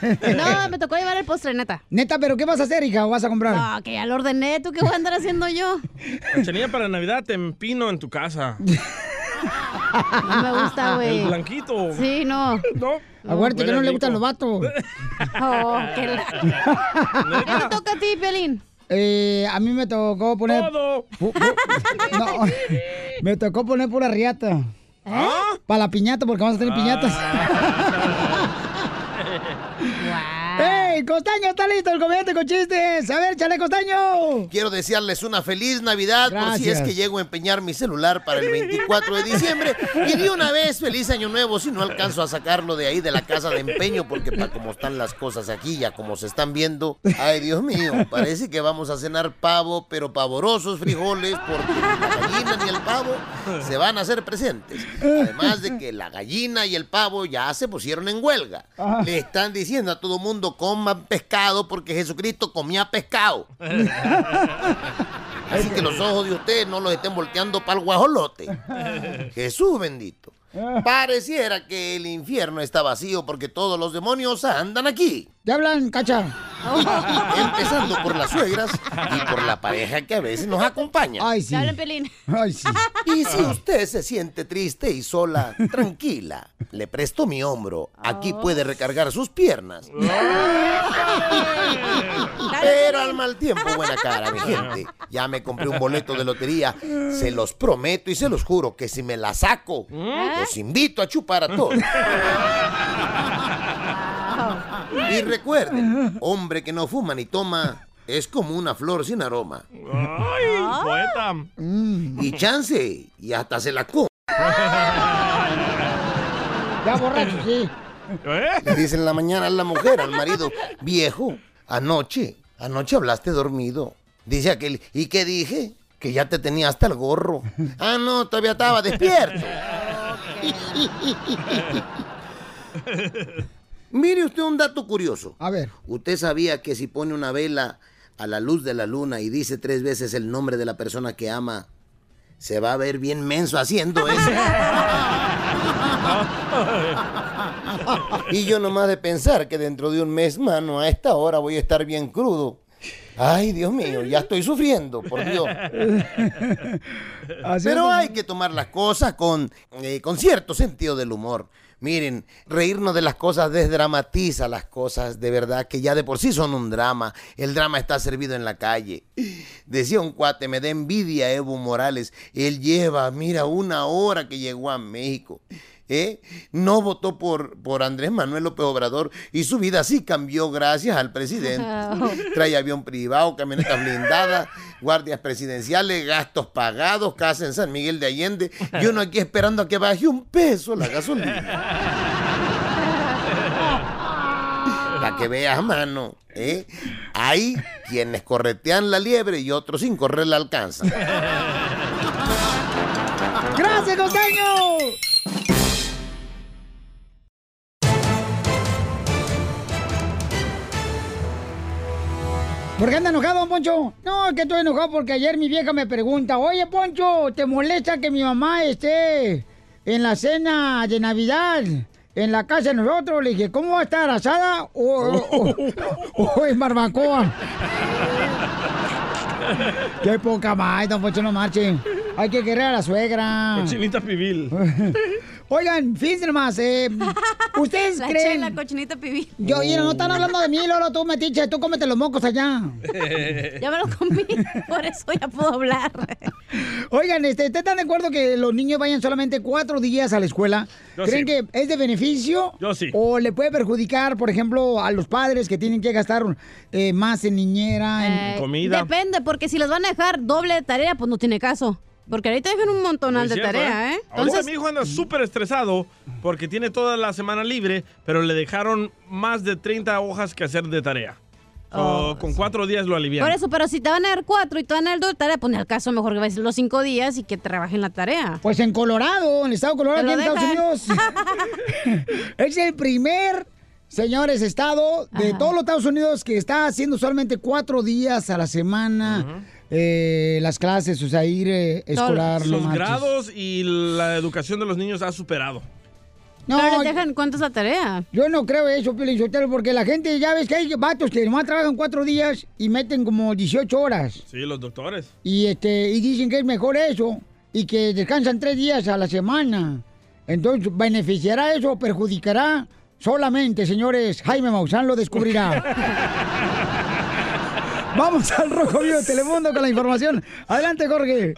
No, me tocó llevar el postre, neta. Neta, ¿pero qué vas a hacer, hija? ¿O vas a comprar? No, que ya lo ordené. ¿Tú qué voy a andar haciendo yo? Cachanilla, para Navidad te empino en tu casa. *laughs* No me gusta, güey. El blanquito. Sí, no. No. Aguante que no le gustan los vatos. Oh, qué la- *laughs* ¿Qué te toca a ti, Pelín? Eh, a mí me tocó poner. Todo. no, me tocó poner pura riata. ¿Eh? Para la piñata, porque vamos a tener piñatas. ¡Ey, Costaño, está listo el comediante con chistes! A ver, chale, Costaño. Quiero desearles una feliz Navidad por si es que llego a empeñar mi celular para el 24 de diciembre. Y de una vez, feliz año nuevo si no alcanzo a sacarlo de ahí de la casa de empeño, porque para como están las cosas aquí, ya como se están viendo, ay Dios mío, parece que vamos a cenar pavo, pero pavorosos frijoles, porque ni la gallina ni el pavo se van a hacer presentes. Además de que la gallina y el pavo ya se pusieron en huelga. Ajá. Le están diciendo a todo mundo pescado porque Jesucristo comía pescado. *laughs* Así que los ojos de ustedes no los estén volteando para el guajolote. *laughs* Jesús bendito. Pareciera que el infierno está vacío porque todos los demonios andan aquí. ¿Te hablan, cacha? *laughs* Empezando por las suegras y por la pareja que a veces nos acompaña. Ay, sí. Te hablan, Pelín. Ay, sí. Y si usted se siente triste y sola, tranquila, le presto mi hombro. Aquí puede recargar sus piernas. *laughs* Pero al mal tiempo, buena cara, mi gente. Ya me compré un boleto de lotería. Se los prometo y se los juro que si me la saco, los invito a chupar a todos. *laughs* Y recuerden, hombre que no fuma ni toma es como una flor sin aroma. Ay, poeta. Y chance, y hasta se la come. *laughs* Ya borracho, sí. Le dice en la mañana a la mujer, al marido, viejo, anoche, anoche hablaste dormido. Dice aquel, ¿y qué dije? Que ya te tenía hasta el gorro. Ah, no, todavía estaba despierto. *laughs* Mire usted un dato curioso. A ver. ¿Usted sabía que si pone una vela a la luz de la luna y dice tres veces el nombre de la persona que ama, se va a ver bien menso haciendo eso? *laughs* Y yo nomás de pensar que dentro de un mes, mano, a esta hora voy a estar bien crudo. Ay, Dios mío, ya estoy sufriendo, por Dios. Pero hay que tomar las cosas con, eh, con cierto sentido del humor. Miren, reírnos de las cosas desdramatiza las cosas de verdad que ya de por sí son un drama. El drama está servido en la calle. Decía un cuate, me da envidia Evo Morales. Él lleva, mira, una hora que llegó a México. ¿Eh? No votó por, por Andrés Manuel López Obrador y su vida sí cambió gracias al presidente. *laughs* Trae avión privado, camionetas blindadas, guardias presidenciales, gastos pagados, casa en San Miguel de Allende y uno aquí esperando a que baje un peso la gasolina. *laughs* Para que veas, mano, ¿eh? Hay quienes corretean la liebre y otros sin correr la alcanzan. ¡Gracias, Costeño! ¿Por qué anda enojado, don Poncho? No, es que estoy enojado porque ayer mi vieja me pregunta, oye, Poncho, ¿te molesta que mi mamá esté en la cena de Navidad en la casa de nosotros. Le dije, ¿cómo va a estar? ¿Asada o, o, o- o en barbacoa? *laughs* Qué poca más, don Poncho, no marchen. Hay que querer a la suegra. Cochinita pibil. *laughs* Oigan, fíjense nomás, eh, *laughs* ¿ustedes La creen? chela, cochinita pibil. Yo, mira, no están hablando de mí, Lolo, tú metiche, tú cómete los mocos allá. *laughs* Ya me lo comí, por eso ya puedo hablar. *laughs* Oigan, este, ¿ustedes están de acuerdo que los niños vayan solamente cuatro días a la escuela? Yo ¿Creen sí. que es de beneficio? Yo sí. ¿O le puede perjudicar, por ejemplo, a los padres que tienen que gastar eh, más en niñera, en Eh, Depende, porque si les van a dejar doble de tarea, pues no tiene caso. Porque ahorita dejan un montonal de cierto, tarea, ¿eh? Ahorita Entonces, mi hijo anda súper estresado porque tiene toda la semana libre, pero le dejaron más de 30 hojas que hacer de tarea. So, con cuatro días lo alivian. por eso, pero si te van a dar cuatro y te van a dar doble tarea, pues en el caso mejor que vayas los cinco días y que trabajen la tarea. Pues en Colorado, en el estado de Colorado, aquí en Estados Unidos. *laughs* es el primer, señores, estado de todos los Estados Unidos que está haciendo solamente cuatro días a la semana eh, las clases, o sea, ir eh, escolar. Los grados y la educación de los niños ha superado. No, Pero les dejan cuánto es la tarea. Yo no creo eso, Sotelo, porque la gente, ya ves que hay vatos que nomás trabajan cuatro días y meten como 18 horas. Sí, los doctores. Y este y dicen que es mejor eso y que descansan tres días a la semana. Entonces, ¿beneficiará eso o perjudicará? Solamente, señores, Jaime Maussan lo descubrirá. *laughs* Vamos al Rojo Vivo de Telemundo con la información. Adelante, Jorge.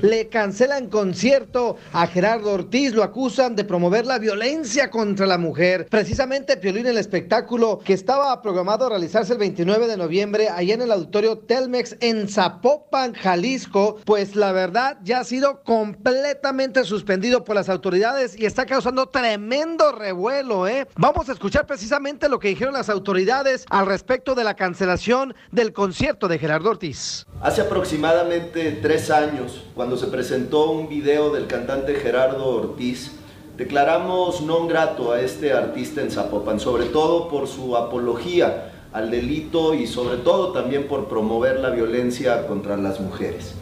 Le cancelan concierto a Gerardo Ortiz, lo acusan de promover la violencia contra la mujer. Precisamente Piolín, el espectáculo que estaba programado a realizarse el 29 de noviembre allá en el auditorio Telmex en Zapopan, Jalisco, pues la verdad ya ha sido completamente suspendido por las autoridades y está causando tremendo revuelo, ¿eh? Vamos a escuchar precisamente lo que dijeron las autoridades al respecto de la cancelación del concierto de Gerardo Ortiz. Hace aproximadamente tres años, cuando se presentó un video del cantante Gerardo Ortiz, declaramos non grato a este artista en Zapopan, sobre todo por su apología al delito y sobre todo también por promover la violencia contra las mujeres.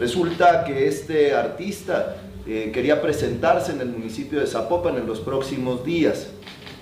Resulta que este artista eh, quería presentarse en el municipio de Zapopan en los próximos días.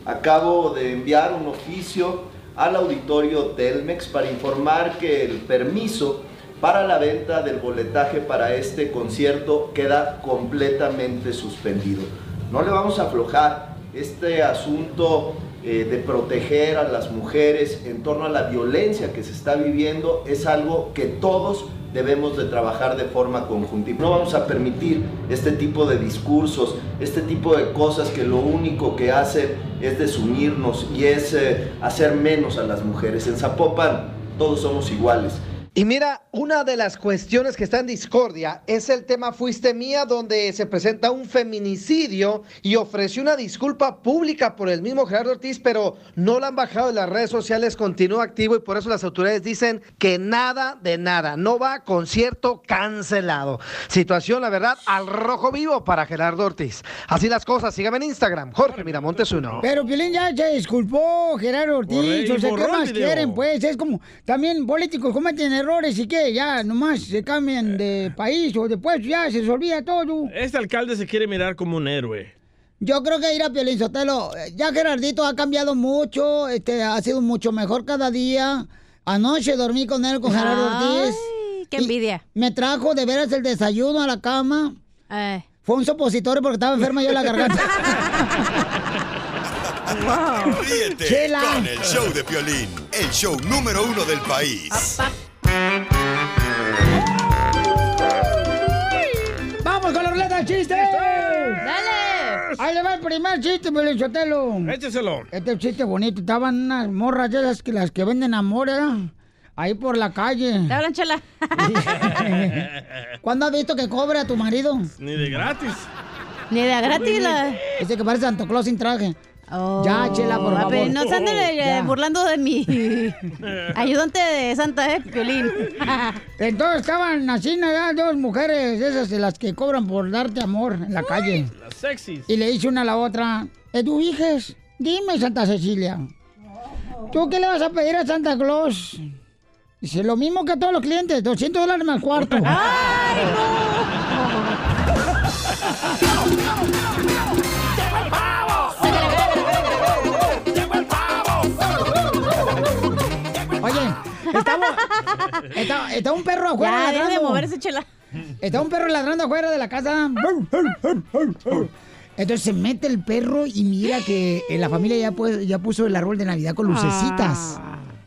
Acabo de enviar un oficio al auditorio Telmex para informar que el permiso para la venta del boletaje para este concierto queda completamente suspendido. No le vamos a aflojar este asunto eh, de proteger a las mujeres en torno a la violencia que se está viviendo es algo que todos debemos de trabajar de forma conjunta. Y no vamos a permitir este tipo de discursos, este tipo de cosas que lo único que hacen es desunirnos y es eh, hacer menos a las mujeres. En Zapopan todos somos iguales. Y mira, una de las cuestiones que está en discordia es el tema Fuiste Mía, donde se presenta un feminicidio y ofreció una disculpa pública por el mismo Gerardo Ortiz, pero no la han bajado de las redes sociales, continúa activo y por eso las autoridades dicen que nada de nada, no va a concierto cancelado. Situación, la verdad, al rojo vivo para Gerardo Ortiz. Así las cosas, síganme en Instagram, Jorge Miramontes uno. Pero Piolín ya se disculpó, Gerardo Ortiz. O sea, ¿qué más quieren? Pues es como, también políticos cometen errores y que ya nomás se cambian de país o de puesto, ya se les olvida todo. Este alcalde se quiere mirar como un héroe. Yo creo que ir a Piolín Sotelo, eh, ya Gerardito ha cambiado mucho, este, ha sido mucho mejor cada día. Anoche dormí con él, con Gerardo Ortiz. qué envidia. me trajo de veras el desayuno a la cama. Fue un supositorio porque estaba enferma yo en la garganta. *laughs* Ríete Chela. con el show de Piolín, el show número uno del país. ¡Vamos chistes! ¡Dale! Ahí le va el primer chiste, Piolín Sotelo. Écheselo. Este chiste bonito. Estaban unas morras de esas que las que venden amor, ¿eh? Ahí por la calle. Hablan, chela. *laughs* ¿Cuándo has visto que cobra a tu marido? Ni de gratis. Ni de gratis la... Ese que parece Santo Claus sin traje. Ya, chela, por favor. pero no se anden eh, burlando de mi *laughs* ayudante de Santa, ¿eh, Piolín? *laughs* Entonces estaban así, ¿no? Ya, dos mujeres, esas de las que cobran por darte amor en la calle. Las sexys. Y le dice una a la otra, Eduviges, dime, Santa Cecilia, ¿tú qué le vas a pedir a Santa Claus? Dice, lo mismo que a todos los clientes, 200 dólares más cuarto. *laughs* Está, está un perro afuera Ya, deja de ladrando. moverse, chela. Está un perro ladrando afuera de la casa. Entonces se mete el perro y mira que eh, la familia ya, pues, ya puso el árbol de Navidad con lucecitas.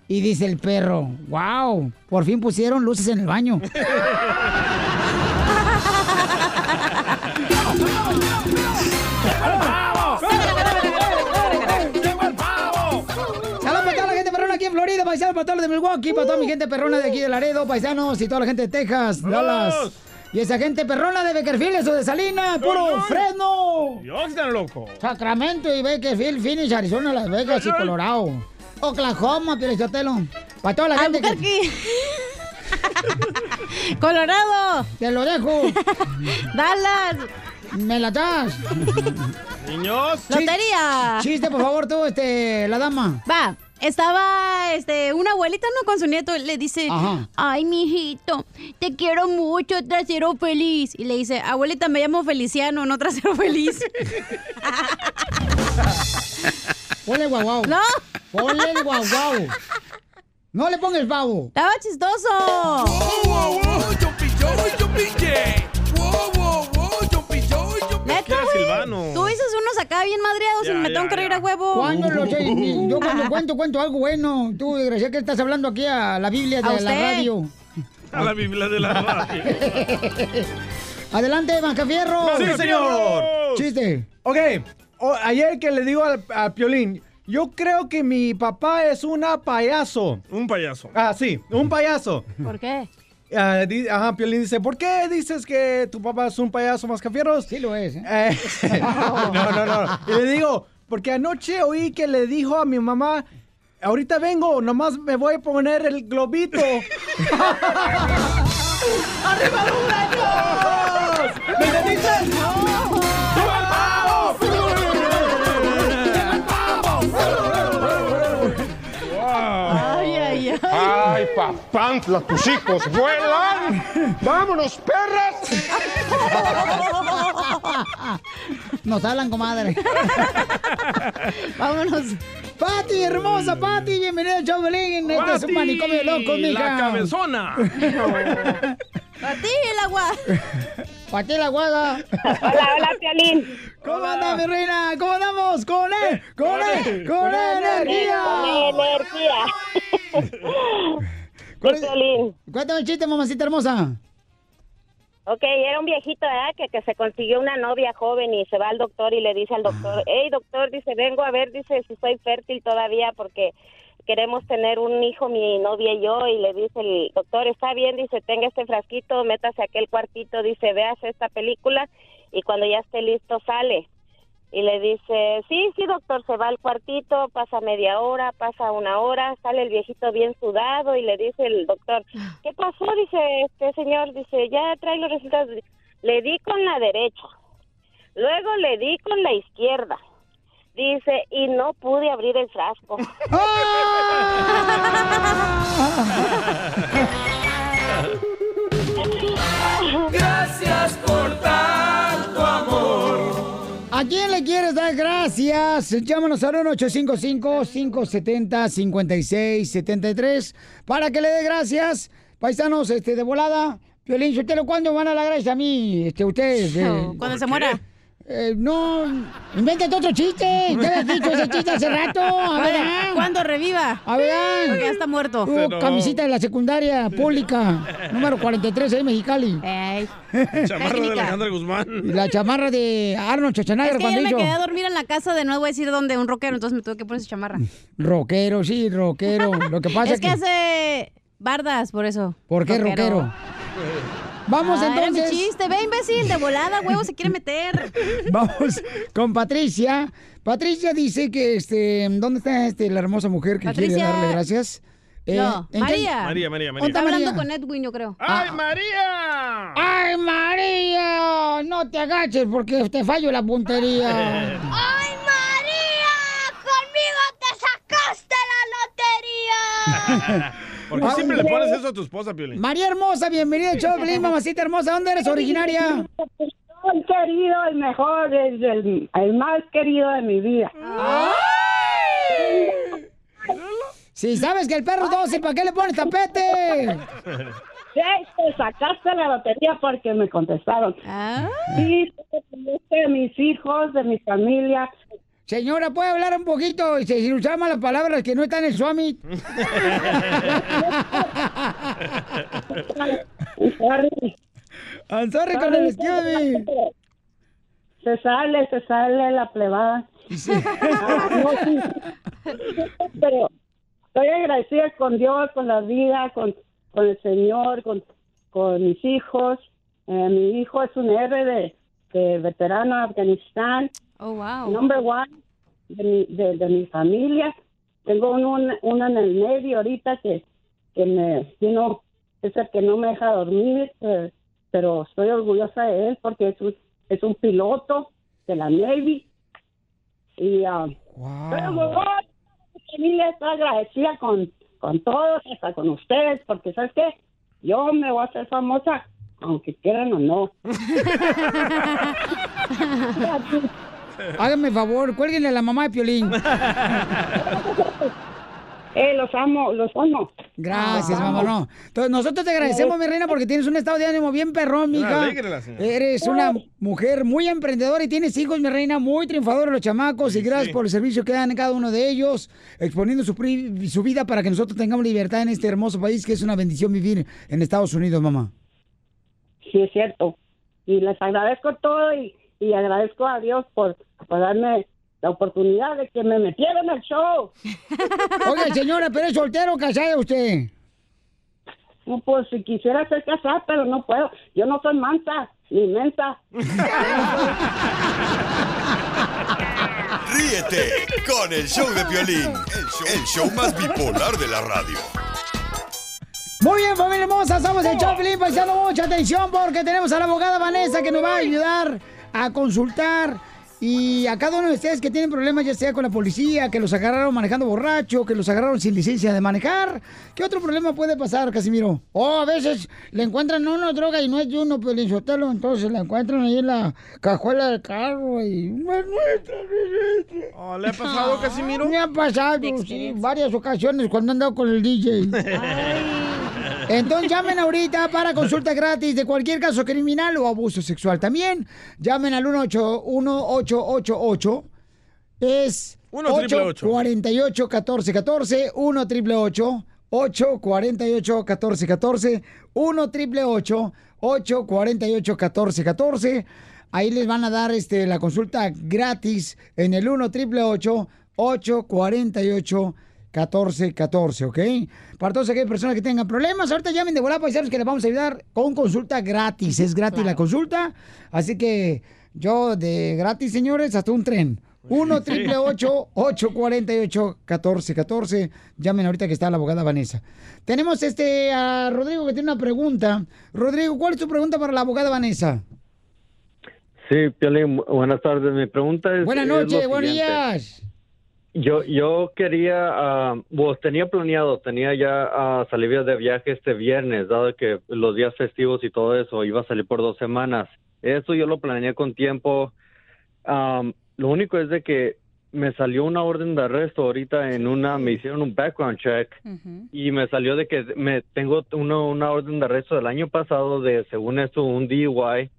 Y dice el perro, wow, por fin pusieron luces en el baño. *laughs* Florida, paisanos, para todos los de Milwaukee, para toda mi gente perrona de aquí de Laredo, paisanos, y toda la gente de Texas, Dallas. Y esa gente perrona de Beckerfield, eso de Salina, puro Fresno. Yo están loco. Sacramento y Beckerfield, Phoenix, Arizona, Las Vegas y. Colorado. Oklahoma, Pielichotelo. Para toda la gente que... *laughs* Colorado. Te lo dejo. Dallas. ¿Me la das? Niños. Lotería. Chiste, por favor, tú, este, la dama. Va. Estaba este, una abuelita, ¿no? Con su nieto. Le dice, Ajá. ay, mijito, te quiero mucho, trasero feliz. Y le dice, abuelita, me llamo Feliciano, no trasero feliz. *laughs* Ponle guau guau. ¿No? Ponle guau. No le pongas babo. Estaba chistoso. Acá bien madreados y Ya, me tengo que reír a huevo. ¿Cuándo lo sé? *laughs* Yo cuando cuento, cuento algo bueno. Tú, desgraciado, que estás hablando aquí a la Biblia A de la radio. A la Biblia de la radio. *laughs* Adelante, Macafierro. Sí, señor. Chiste. Ok, o- ayer que le digo al, a Piolín, yo creo que mi papá es una payaso. Un payaso. Ah, sí, un payaso. ¿Por qué? Ah, di- ajá, Piolín dice, ¿por qué dices que tu papá es un payaso mascafierros? Sí lo es. ¿eh? Eh, *laughs* no, no, no. Y le digo, porque anoche oí que le dijo a mi mamá, ahorita vengo, nomás me voy a poner el globito. *laughs* ¡Arriba los *laughs* ¿Me ¡Ay, papantla, tus hijos vuelan! ¡Vámonos, perras! Nos hablan, comadre. Vámonos. Pati, hermosa Pati, bienvenida al show, Belén. Este es un Pati, manicomio de locos, mija. La cabezona. A ti el agua. Pati la guada. Hola, hola, Piolín. ¿Cómo andas, mi reina? ¿Cómo andamos? ¡Con él! ¡Con él! ¡Con energía! Con energía. ¿Cuál Sí, es- Piolín. Cuéntame un chiste, mamacita hermosa. Ok, era un viejito, ¿verdad? Que, que se consiguió una novia joven y se va al doctor y le dice al doctor, hey, doctor, dice, vengo a ver, dice, si soy fértil todavía porque queremos tener un hijo, mi novia y yo, y le dice el doctor, está bien, dice, tenga este frasquito, métase a aquel cuartito, dice, veas esta película y cuando ya esté listo sale. Y le dice, sí, sí, doctor, se va al cuartito, pasa media hora, pasa una hora, sale el viejito bien sudado y le dice el doctor, ¿qué pasó? Dice, este señor, dice, ya trae los resultados. Le di con la derecha, luego le di con la izquierda. Dice, y no pude abrir el frasco. *laughs* Gracias por. ¿A quién le quieres dar gracias? Llámanos al 1-855-570-5673 para que le dé gracias. Paisanos, este, de volada. Sotelo, ¿cuándo van a dar gracias a mí? Este, ustedes. eh? Cuando se muera. Eh, no, invéntate otro chiste. Ya habías dicho ese chiste hace rato. *laughs* A ver. Cuando reviva. A ver. Porque ya está muerto. Uh, camisita de la secundaria pública, número 43, ahí Mexicali. Chamarra de Alejandra Guzmán. La chamarra de Arnold Schwarzenegger Es que cuando me quedé a dormir en la casa de no voy a decir dónde, un rockero, entonces me tuve que poner esa chamarra. rockero, sí, rockero. Lo que *laughs* pasa es que hace bardas, por eso. ¿Por qué rockero? Vamos Ah, era mi entonces. chiste, ve imbécil, de volada, huevo, se quiere meter. *laughs* Vamos con Patricia. Patricia dice que, este, ¿dónde está este, la hermosa mujer que quiere darle gracias? Eh, no, ¿en qué- María. María, María, María. ¿Dónde Está hablando con Edwin, yo creo. ¡Ay, María! ¡Ay, María! No te agaches porque te fallo la puntería. *laughs* ¡Ay, María! La lotería! *laughs* ¿Por qué siempre le pones eso a tu esposa, Piolín? María hermosa, bienvenida al show, *laughs* mamacita hermosa. ¿Dónde eres originaria? El querido, el mejor, el, el- el más querido de mi vida. Si sabes que el perro es dócil, ¿para qué le pones tapete? *laughs* Te sacaste la lotería porque me contestaron. Sí, de mis hijos, de mi familia. Señora, ¿puede hablar un poquito? Y Si usar malas palabras que no están en el. Sorry. I'm sorry con el excuse. Se sale, se sale la plebada. Pero estoy agradecida con Dios, con la vida, con, con el Señor, con, con mis hijos. Eh, mi hijo es un héroe de, de veterano de Afganistán. Oh, wow. Number one de mi, de, de mi familia. Tengo un, un- uno en el medio ahorita que, que me, you know, es el que no me deja dormir, eh, pero estoy orgullosa de él porque es un, es un piloto de la Navy. Y ah, pero muy bueno, mi familia está agradecida con, con todos, hasta con ustedes, porque ¿sabes qué? Yo me voy a hacer famosa, aunque quieran o no. *laughs* *laughs* Háganme favor, cuélguenle a la mamá de Piolín. Eh, los amo, los amo. Gracias, mamá. No. Entonces, nosotros te agradecemos, mi reina, porque tienes un estado de ánimo bien perrón, mija. alegre. Eres una mujer muy emprendedora y tienes hijos, mi reina, muy triunfadores los chamacos. y gracias por el servicio que dan cada uno de ellos, exponiendo su, pri- su vida para que nosotros tengamos libertad en este hermoso país, que es una bendición vivir en Estados Unidos, mamá. Sí, es cierto. Y les agradezco todo y, y agradezco a Dios por, por darme la oportunidad de que me metieran al show. *laughs* Oiga, señora, pero es soltero o casada usted. No, pues si quisiera ser casada, pero no puedo. Yo no soy mansa ni mensa. *laughs* Ríete con el show de Piolín, el show, el show más bipolar de la radio. Muy bien, familia hermosa, somos el Choplin, paisano, mucha atención porque tenemos a la abogada Vanessa que nos va a ayudar a consultar y a cada uno de ustedes que tienen problemas, ya sea con la policía, que los agarraron manejando borracho, que los agarraron sin licencia de manejar. ¿Qué otro problema puede pasar, Casimiro? O a veces le encuentran a uno droga y no es de uno, Pelín Sotelo, entonces la encuentran ahí en la cajuela del carro y... no es nuestra, no es nuestra. Oh, ¿Le ha pasado, Casimiro? Me ha pasado, sí, varias ocasiones cuando he andado con el DJ. *laughs* Entonces llamen ahorita para consulta gratis de cualquier caso criminal o abuso sexual. También llamen al 1-888. Es 1 888. 48 1414 1 888 848 1414 1 888 848 1414 Ahí les van a dar este, la consulta gratis en el 1 888 848 1414 ¿ok? Para todas aquellas personas que tengan problemas, ahorita llamen de volada paisanos que les vamos a ayudar con consulta gratis. Es gratis la consulta. Así que yo de gratis, señores, hasta un tren. 1 triple 848 1414 Llamen ahorita que está la abogada Vanessa. Tenemos este a Rodrigo que tiene una pregunta. Rodrigo, ¿cuál es tu pregunta para la abogada Vanessa? Sí, Piolín, bu- buenas tardes. Mi pregunta es... Buenas noches, buenos días. Yo, yo quería, ah, pues tenía planeado, tenía ya ah, salir de viaje este viernes, dado que los días festivos y todo eso, iba a salir por dos semanas. Eso yo lo planeé con tiempo. Am, lo único es de que me salió una orden de arresto ahorita en una, me hicieron un background check y me salió de que me tengo uno- una orden de arresto del año pasado de, según esto, un DUI.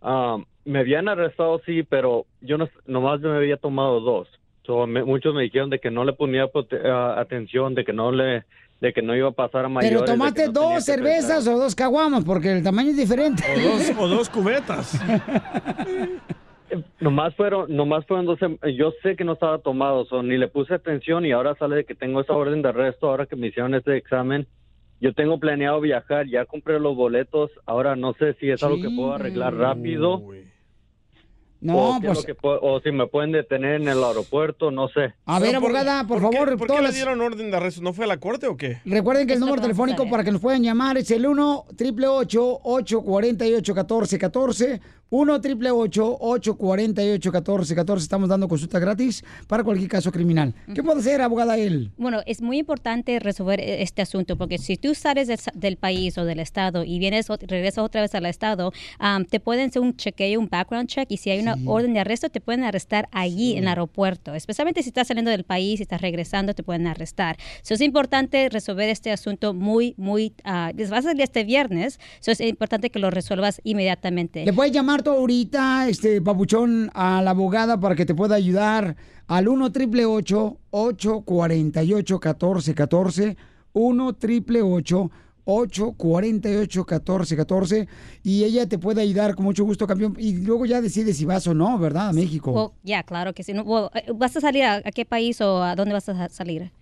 Um, me habían arrestado, sí, pero yo no, nomás me había tomado dos. So, me- muchos me dijeron de que no le ponía atención, de que no le, de que no iba a pasar a mayores. Pero tomaste no dos cervezas o dos caguamas porque el tamaño es diferente. O dos, o dos cubetas. *laughs* Nomás fueron, nomás fueron dos, yo sé que no estaba tomado, so, ni le puse atención y ahora sale de que tengo esa orden de arresto, ahora que me hicieron este examen. Yo tengo planeado viajar, ya compré los boletos, ahora no sé si es algo que puedo arreglar rápido. No, o, qué es pues- que o si me pueden detener en el aeropuerto, no sé. A ver, abogada, por, favor, ¿Por qué todas le las- dieron orden de arresto? ¿No fue a la corte o qué? Recuerden que el número telefónico para que nos puedan llamar es el 1 888 848 1414 1 888 848 1414 Estamos dando consulta gratis para cualquier caso criminal. ¿Qué puede hacer, abogada él? Bueno, es muy importante resolver e- este asunto porque si tú sales del, del país o del estado y vienes regresas otra vez al estado, am, te pueden hacer un chequeo, un background check y si hay una orden de arresto te pueden arrestar allí en el aeropuerto. Especialmente si estás saliendo del país, si estás regresando, te pueden arrestar. So, es importante resolver este asunto muy, muy. les va a salir este viernes, so, es importante que lo resuelvas inmediatamente. Le puedes llamar tú ahorita, este papuchón, a la abogada para que te pueda ayudar al 1 888 848 1414 1 888 848 1414 y ella te puede ayudar con mucho gusto, campeón. Y luego ya decides si vas o no, ¿verdad? A México. Well, ya, claro que sí. Well, eh, ¿Vas a salir a, a qué país o a dónde vas a salir?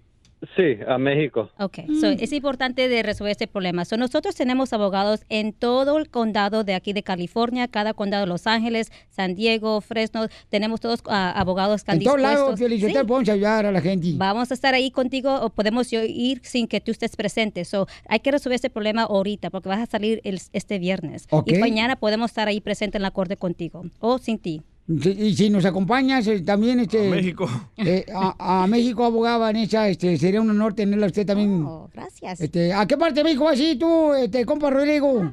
Sí, a México. Ok, so, es importante de resolver este problema. So, nosotros tenemos abogados en todo el condado de aquí de California, cada condado de Los Ángeles, San Diego, Fresno. Tenemos todos ah, abogados que en todos lados, Sí. podemos ayudar a la gente. Vamos a estar ahí contigo o podemos ir sin que tú estés presente. So, hay que resolver este problema ahorita porque vas a salir el- este viernes. Ok. Y mañana podemos estar ahí presente en la corte contigo o sin ti. Sí, Y si nos acompañas eh, también este, A México. eh, a, a México, abogada Vanessa, este, sería un honor tenerla a usted también. Oh, gracias. Este, ¿A qué parte de México vas a ir tú, este, compa Rodrigo?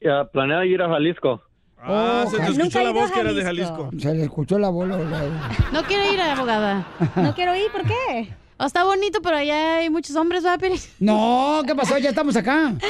Ya, planeo ir a Jalisco. Ah, se te Nunca escuchó la voz que eras de Jalisco. Se le escuchó la bola. No quiere ir a la abogada. No *laughs* quiero ir, ¿por qué? Oh, está bonito, pero allá hay muchos hombres, ¿verdad, Piri? No, ¿qué pasó? Ya estamos acá. *laughs*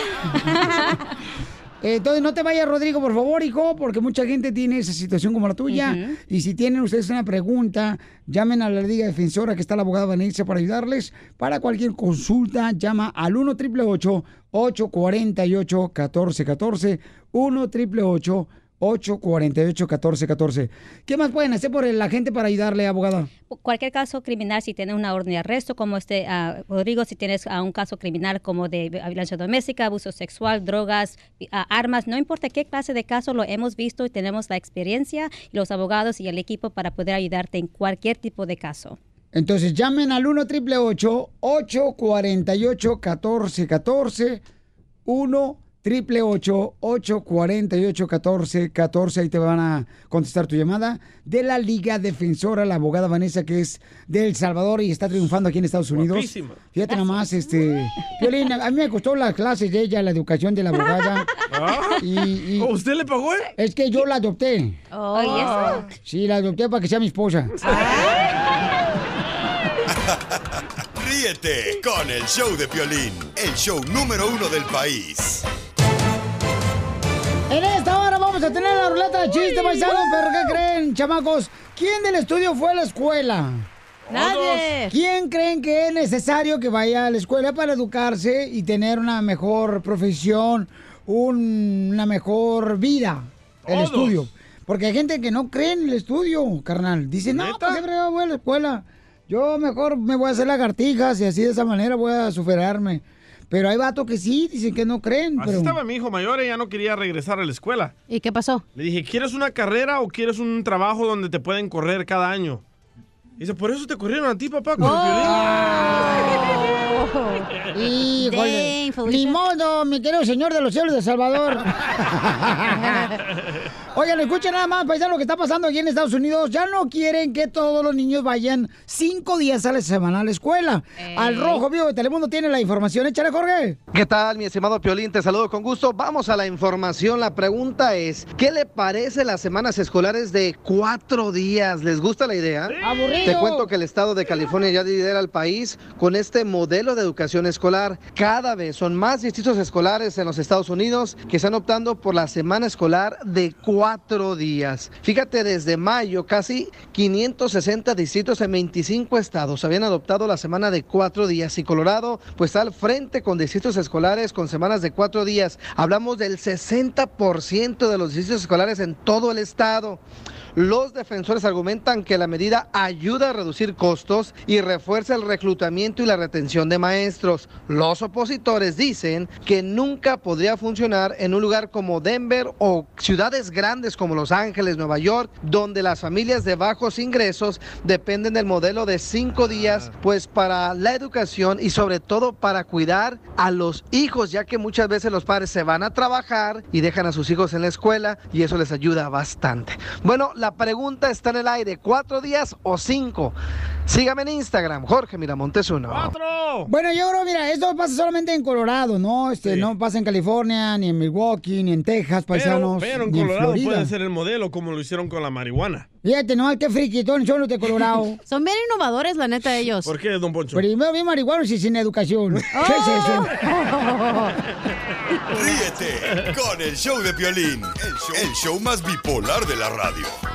Entonces no te vayas, Rodrigo, por favor, hijo, porque mucha gente tiene esa situación como la tuya. Ujú. Y si tienen ustedes una pregunta, llamen a la Liga Defensora, que está la abogada Vanessa para ayudarles. Para cualquier consulta, llama al 1 888 848 1414 1 888 848 1414 ¿Qué más pueden hacer por la gente para ayudarle, abogada? cualquier caso criminal, si tienes una orden de arresto, como este, ah, Rodrigo, si tienes ah, un caso criminal como de violencia doméstica, abuso sexual, drogas, ah, armas, no importa qué clase de caso, lo hemos visto y tenemos la experiencia, los abogados y el equipo para poder ayudarte en cualquier tipo de caso. Entonces llamen al 1 888 848 1414 1 888 848 1414 Ahí te van a contestar tu llamada de la Liga Defensora, la abogada Vanessa, que es de El Salvador y está triunfando aquí en Estados Unidos. Guapísima. Fíjate nomás, este. Violín, a mí me costó las clases de ella, la educación de la abogada. Ah. Y, ¿Oh, ¿Usted le pagó? Es que yo la adopté. Oh, ¿y eso? Sí, la adopté para que sea mi esposa. *laughs* Ríete con el show de Piolín, el show número uno del país. Vamos a tener la ruleta de chiste, paisanos, pero ¿qué creen, chamacos? ¿Quién del estudio fue a la escuela? Nadie. ¿Quién creen que es necesario que vaya a la escuela para educarse y tener una mejor profesión, un- una mejor vida? El Todos. estudio. Porque hay gente que no cree en el estudio, carnal. Dice, no, ¿para qué voy a la escuela? Yo mejor me voy a hacer lagartijas y así de esa manera voy a superarme. Pero hay vatos que sí, dicen que no creen. Así pero... estaba mi hijo mayor, ella no quería regresar a la escuela. ¿Y qué pasó? Le dije, ¿quieres una carrera o quieres un trabajo donde te pueden correr cada año? Dice, por eso te corrieron a ti, papá, con el *laughs* Híjole. Ni modo, mi querido señor de los cielos de Salvador. *laughs* Oigan, escuchen nada más, paisano, lo que está pasando aquí en Estados Unidos. Ya no quieren que todos los niños vayan cinco días a la semana a la escuela. Al rojo vivo de Telemundo tiene la información. Échale, Jorge. ¿Qué tal, mi estimado Piolín? Te saludo con gusto. Vamos a la información. La pregunta es, ¿qué le parece las semanas escolares de cuatro días? ¿Les gusta la idea? Aburrido. Te cuento que el estado de California ya lidera al país con este modelo de educación escolar. Cada vez son más distritos escolares en los Estados Unidos que están optando por la semana escolar de cuatro días. Fíjate, desde mayo casi 560 distritos en 25 estados habían adoptado la semana de cuatro días y Colorado pues está al frente con distritos escolares con semanas de cuatro días. Hablamos del 60% de los distritos escolares en todo el estado. Los defensores argumentan que la medida ayuda a reducir costos y refuerza el reclutamiento y la retención de maestros. Los opositores dicen que nunca podría funcionar en un lugar como Denver o ciudades grandes como Los Ángeles, Nueva York, donde las familias de bajos ingresos dependen del modelo de cinco días, pues para la educación y sobre todo para cuidar a los hijos, ya que muchas veces los padres se van a trabajar y dejan a sus hijos en la escuela y eso les ayuda bastante. Bueno, la pregunta está en el aire, ¿cuatro días o cinco? Sígame en Instagram, Jorge Miramontes uno. Bueno, yo creo, mira, esto pasa solamente en Colorado, ¿no? Este, no pasa en California, ni en Milwaukee, ni en Texas, Pero, paisanos, pero en ni en Colorado Florida. puede ser el modelo como lo hicieron con la marihuana. Fíjate, no, qué friquitón son los de Colorado. *laughs* Son bien innovadores, la neta, ellos. ¿Por qué, don Poncho? Primero bien marihuanos y sin educación. *laughs* ¿Qué es eso? *laughs* Ríete con el show de Piolín, el show, el show más bipolar de la radio.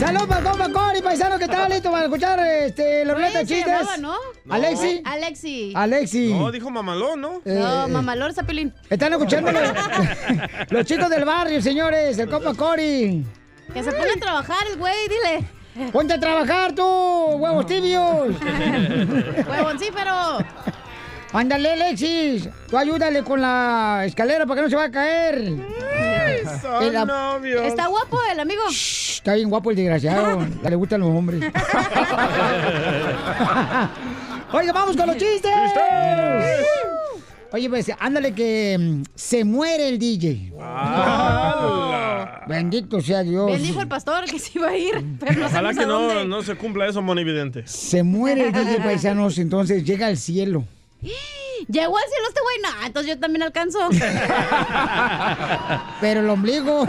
Salud para el compa Cory, paisano, que está listo para escuchar este, la ruleta de chistes. llamaba, ¿no? Alexi. Alexi. Alexi. No, dijo mamalón, ¿no? No, Eh, mamalor, Zapilín. Están escuchando los, *laughs* *laughs* los chicos del barrio, señores, el compa Cory. Que se ponga a trabajar el güey, dile. Ponte a trabajar tú, huevos tibios. *laughs* Huevoncífero. Ándale, Alexis. Tú ayúdale con la escalera para que no se vaya a caer. Ap- novios. Está guapo el amigo. Está bien guapo el desgraciado. Ya le gustan los hombres. *laughs* Oiga, vamos con los chistes. Oye, pues, ándale que mm, se muere el DJ. Bendito sea Dios. Bien dijo el pastor que se iba a ir, pero no Ojalá que no, no se cumpla eso, monividente. Se muere el DJ paisanos, entonces llega al cielo. Llegó al cielo este güey, no, entonces yo también alcanzo. *laughs* Pero el ombligo.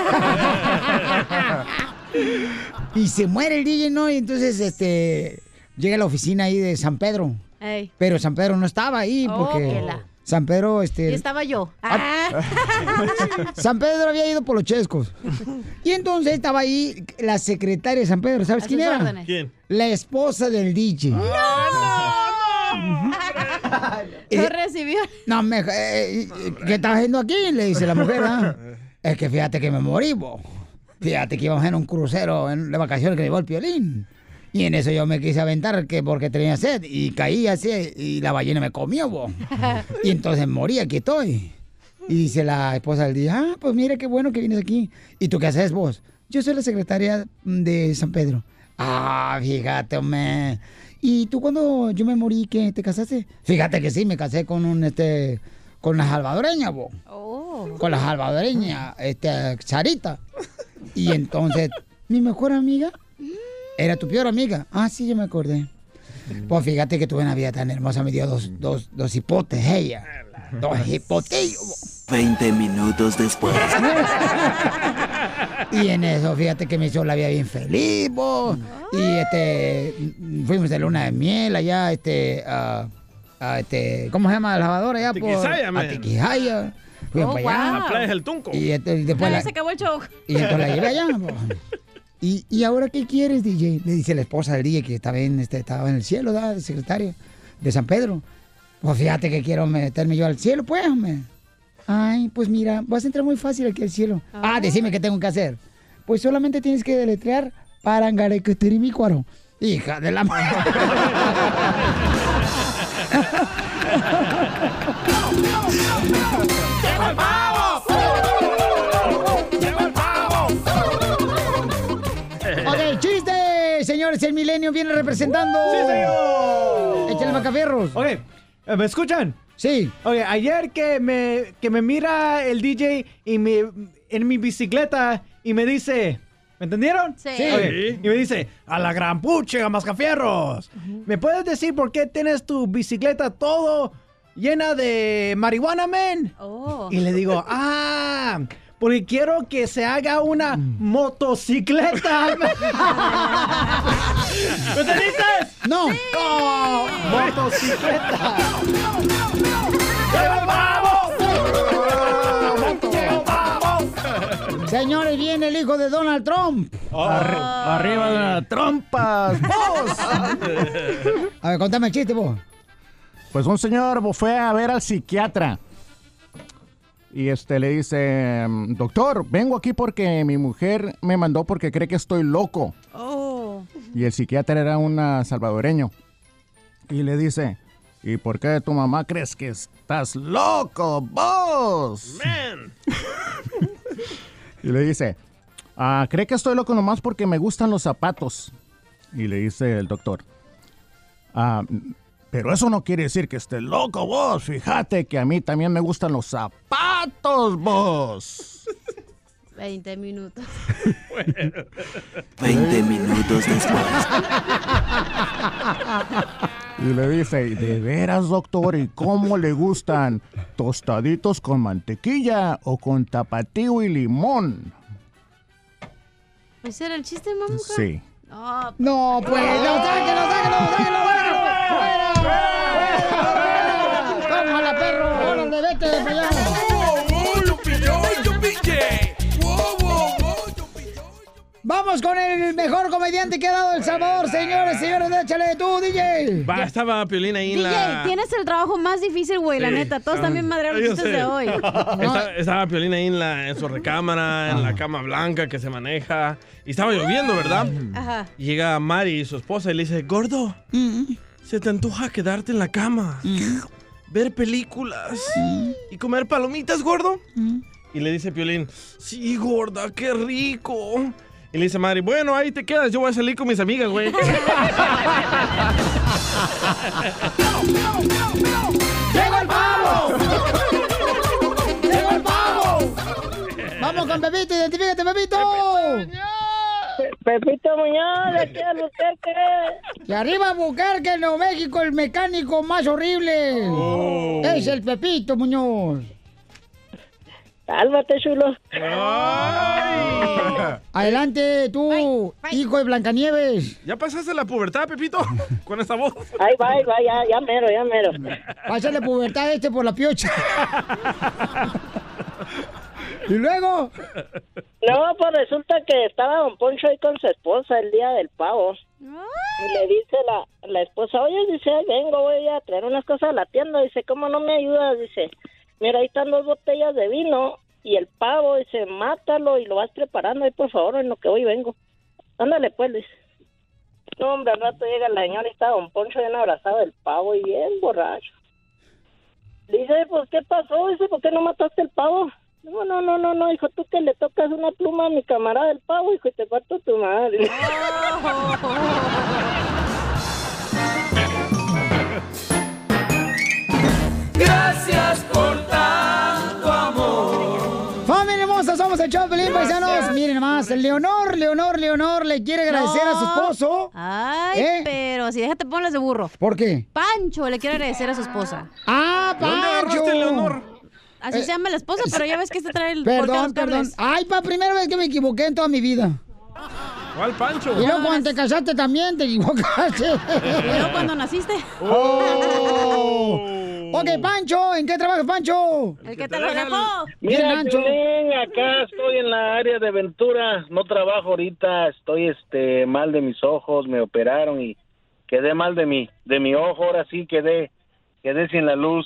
y se muere el DJ, ¿no? Y entonces, este, llega a la oficina ahí de San Pedro. Ey. Pero San Pedro no estaba ahí Oh, porque que la- San Pedro, Y este, estaba yo. Ah. *laughs* San Pedro había ido por los chescos. Y entonces estaba ahí la secretaria de San Pedro, ¿sabes quién era? órdenes. ¿Quién? La esposa del DJ. *laughs* Lo recibió. No, me, eh, ¿qué estás haciendo aquí? Le dice la mujer. ¿ah? *laughs* Es que fíjate que me morí, bo. Fíjate que íbamos en un crucero en, de vacaciones que llevó el piolín. Y en eso yo me quise aventar que porque tenía sed y caí así y la ballena me comió, bo. *laughs* Y entonces morí, aquí estoy. Y dice la esposa del día, ah, pues mira qué bueno que vienes aquí. ¿Y tú qué haces vos? Yo soy la secretaria de San Pedro. Ah, fíjate, hombre. ¿Y tú cuando yo me morí, qué, te casaste? Fíjate que sí, me casé con un, este, con la salvadoreña, bo. Oh. Con la salvadoreña, este, Sarita. Y entonces, *laughs* mi mejor amiga era tu peor amiga. Ah, sí, yo me acordé. Pues fíjate que tuve una vida tan hermosa, me dio dos, dos, dos hipotes ella. Dos hipotillos. 20 minutos después. *laughs* Y en eso, fíjate que me hizo la vida bien feliz, bo. Y este, fuimos de luna de miel allá, este, a, a, este, ¿cómo se llama la lavadora allá? por- A man. Tiquisaya. Fuimos Oh, para allá. wow. La playa del Tunco. Y, este, y después la, se acabó el show. y entonces la llevé allá. bo. ¿Y, ¿Y ahora qué quieres, DJ? Le dice la esposa del DJ que estaba en, este, estaba en el cielo, ¿da? el secretario de San Pedro. Pues fíjate que quiero meterme yo al cielo, pues, hombre. Ay, pues mira, vas a entrar muy fácil aquí al cielo. Ah, decime qué tengo que hacer. Pues solamente tienes que deletrear Parangarecuatirimicuaro. Hija de la madre. ¡Llegó el pavo! ¡Llegó el pavo! Ok, chiste, señores, el milenio viene representando. Sí, señor. Échale macafierros. Ok, eh, ¿me escuchan? Sí. Oye, ayer que me, que me mira el DJ y me, en mi bicicleta y me dice... ¿Me entendieron? Sí. Y me dice, a la gran pucha, mascafierros. ¿Me puedes decir por qué tienes tu bicicleta todo llena de marihuana, men? Oh. Y le digo, ah, porque quiero que se haga una motocicleta. *laughs* ¿Me? No. Oh, motocicleta. Señores, viene el hijo de Donald Trump. Arriba de una trompas. A ver, contame el chiste, vos. Pues un señor fue a ver al psiquiatra. Y este le dice, "Mm, doctor, vengo aquí porque mi mujer me mandó porque cree que estoy loco. Oh. Y el psiquiatra era un salvadoreño. Y le dice, ¿y por qué tu mamá crees que estás loco, vos? Man. *laughs* Y le dice, ah, cree que estoy loco nomás porque me gustan los zapatos. Y le dice el doctor, "Ah, pero eso no quiere decir que estés loco vos. Fíjate que a mí también me gustan los zapatos vos. 20 minutos. *laughs* 20 minutos después. Y le dice, ¿de veras, doctor? ¿Y cómo le gustan? ¿Tostaditos con mantequilla o con tapatío y limón? ¿Ese era el chiste, mamá? Sí. No, No, pues, no, sáquenlo, sáquenlo, sáquenlo, sáquenlo. ¡Fuera! ¡Fuera! ¡Tómala, perro! ¡Órale, vete para allá! Vamos con el mejor comediante que ha dado El Salvador, señores, señores, échale tú, DJ. Va, estaba Piolín ahí en DJ, la... tienes el trabajo más difícil, güey, la neta. Todos también madrearon Yo chistes sé. de hoy. *laughs* Está- estaba Piolín ahí en, la, en su recámara, en la cama blanca que se maneja. Y estaba lloviendo, ¿verdad? Ajá. Y Llega Mari, su esposa, y le dice, gordo, se te antoja quedarte en la cama, ver películas y comer palomitas, gordo. Y le dice Piolín, sí, gorda, qué rico. Y le dice Mari, bueno, ahí te quedas, yo voy a salir con mis amigas, güey. ¡Llegó el pavo! ¡Llegó el pavo! Vamos con Pepito, identifícate, Pepito. Pepito Muñoz, de aquí a Albuquerque. Y arriba Bucarque, Nuevo México, el mecánico más horrible. Es el Pepito Muñoz. Cálmate, chulo. Adelante, tú, hijo de Blancanieves. ¿Ya pasaste la pubertad, Pepito? Con esa voz. Ahí va, ahí va, ya, ya mero, ya mero. Pásale pubertad a este por la piocha. ¿Y luego? No, pues resulta que estaba Don Poncho ahí con su esposa el día del pavo. Y le dice la, la esposa, oye, dice, "Ay, vengo, voy a traer unas cosas a la tienda. Dice, ¿cómo no me ayudas? Dice, mira, ahí están dos botellas de vino y el pavo. Dice, mátalo y lo vas preparando ahí, por favor, en lo que hoy vengo. Ándale, pues. No, hombre, al rato llega la señora y está Don Poncho bien abrazado del pavo y bien borracho. Dice, pues, ¿qué pasó? Dice, ¿por qué no mataste el pavo? No, no, no, no, no, hijo, tú que le tocas una pluma a mi camarada del pavo, hijo, y te parto tu madre. *laughs* Gracias por tanto amor. ¡Familia hermosa! Somos el show Pelín, paisanos. Miren nomás, Leonor, Leonor, Leonor le quiere agradecer a su esposo. Ay, ¿Eh? pero si déjate ponlas de burro. ¿Por qué? Pancho le quiere agradecer a su esposa. ¡Ah, Pancho! Así Eh, se llama la esposa, pero ya ves que este trae el Perdón, perdón. Ay, pa, primera vez que me equivoqué en toda mi vida. ¿Cuál Pancho? Y luego cuando te casaste también te equivocaste. Y luego cuando naciste. Oh. *laughs* Ok, Pancho, ¿en qué trabajas, Pancho? El que te lo dejó. Bien, Mira, acá estoy en la área de Ventura, no trabajo ahorita, estoy este mal de mis ojos, me operaron y quedé mal de mi de mi ojo, ahora sí quedé quedé sin la luz.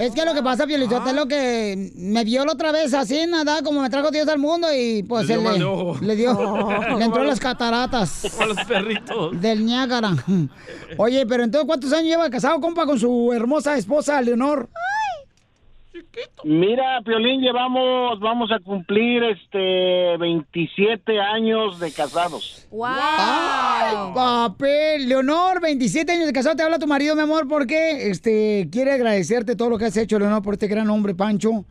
Es que lo que pasa, Piolizotelo, que me vio la otra vez así, nada, como me trajo Dios al mundo y pues Le dio mal de le, ojo. le dio, *laughs* le entró las cataratas. *laughs* Con los perritos. Del Niágara. *laughs* Oye, pero entonces, ¿cuántos años lleva casado, compa, con su hermosa esposa, Leonor? Mira, Piolín, llevamos vamos a cumplir este 27 años de casados. ¡Ay, papel! Leonor, 27 años de casado, te habla tu marido, mi amor, porque este, quiere agradecerte todo lo que has hecho, Leonor, por este gran hombre, Pancho.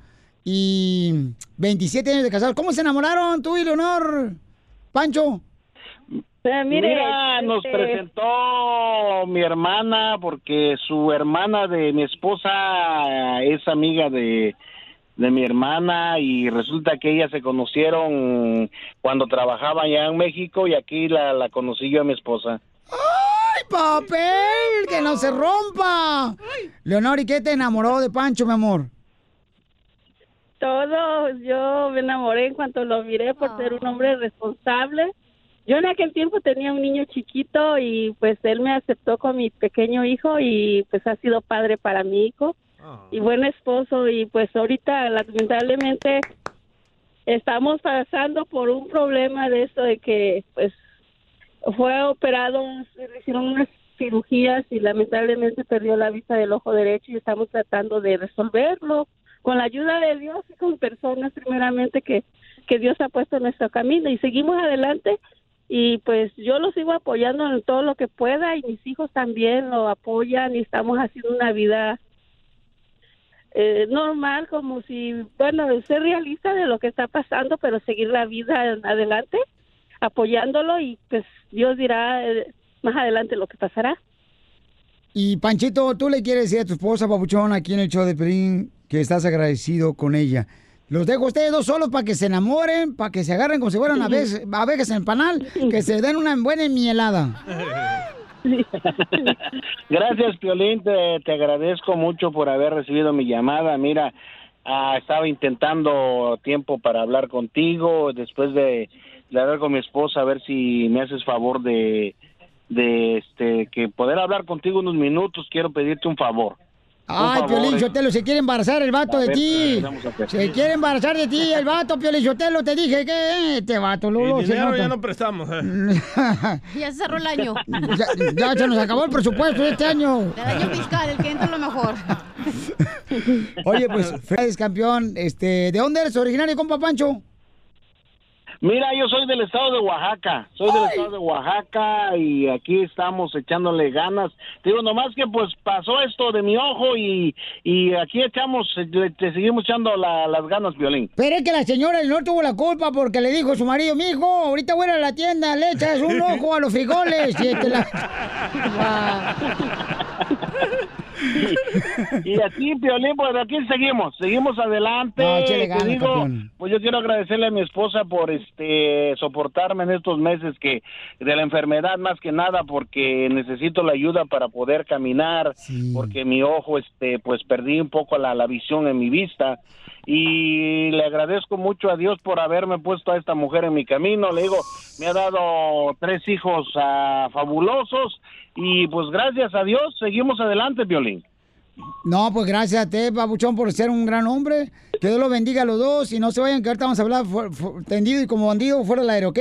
Y 27 años de casado. ¿Cómo se enamoraron tú y Leonor, Pancho? Mire, Mira, nos este- presentó mi hermana porque su hermana de mi esposa es amiga de, de mi hermana y resulta que ellas se conocieron cuando trabajaba allá en México y aquí la, la conocí yo a mi esposa. ¡Ay, papel! ¡Que no se rompa! Leonor, ¿y qué te enamoró de Pancho, mi amor? Todo, yo me enamoré en cuanto lo miré por ser un hombre responsable. Yo en aquel tiempo tenía un niño chiquito y pues él me aceptó con mi pequeño hijo y pues ha sido padre para mi hijo. y buen esposo. Y pues ahorita lamentablemente estamos pasando por un problema de eso de que pues fue operado, hicieron unas cirugías y lamentablemente perdió la vista del ojo derecho y estamos tratando de resolverlo. Con la ayuda de Dios y con personas primeramente que, que Dios ha puesto en nuestro camino. Y seguimos adelante y pues yo lo sigo apoyando en todo lo que pueda y mis hijos también lo apoyan y estamos haciendo una vida eh, normal como si bueno ser realista de lo que está pasando pero seguir la vida adelante apoyándolo y pues Dios dirá eh, más adelante lo que pasará Y Panchito, tú le quieres decir a tu esposa, Papuchón, aquí en el show de Pelín, que estás agradecido con ella. Los dejo a ustedes dos solos para que se enamoren, para que se agarren como si fueran abejas, abejas en el panal, que se den una buena mielada. *laughs* Gracias, Piolín. Te, te agradezco mucho por haber recibido mi llamada. Mira, ah, estaba intentando tiempo para hablar contigo. Después de, de hablar con mi esposa, a ver si me haces favor de, de este, que poder hablar contigo unos minutos. Quiero pedirte un favor. Ay, Piolín eh. Sotelo, se quiere embarazar el vato A de ti. Se quiere embarazar de ti el vato, Piolín Sotelo. Te dije que este vato, dinero nota. ya no prestamos. eh. *laughs* Ya se cerró el año. ya, ya se nos acabó el presupuesto de este año. El año fiscal, el que entra lo mejor. Oye, pues, feliz campeón. Este, ¿De dónde eres originario, compa Pancho? Mira, yo soy del estado de Oaxaca, soy del estado de Oaxaca y aquí estamos echándole ganas. Te digo, nomás que pues pasó esto de mi ojo y, y aquí echamos, le- te seguimos echando la- las ganas, Violín. Pero es que la señora no tuvo la culpa porque le dijo a su marido, mijo, ahorita voy a ir a la tienda, le echas un *laughs* ojo a los frijoles. Y te la... *laughs* *laughs* y así, Piolín, pues aquí seguimos, seguimos adelante. No, Te ganas, digo, campeón. pues yo quiero agradecerle a mi esposa por este soportarme en estos meses que de la enfermedad más que nada porque necesito la ayuda para poder caminar, porque mi ojo este pues perdí un poco la, la visión en mi vista y le agradezco mucho a Dios por haberme puesto a esta mujer en mi camino. Le digo, me ha dado tres hijos ah, fabulosos y pues gracias a Dios seguimos adelante, Violín. No, pues gracias a ti, Papuchón, por ser un gran hombre. Que Dios los bendiga a los dos y no se vayan, que ahorita vamos a hablar tendido y como bandido fuera del aire, ¿ok?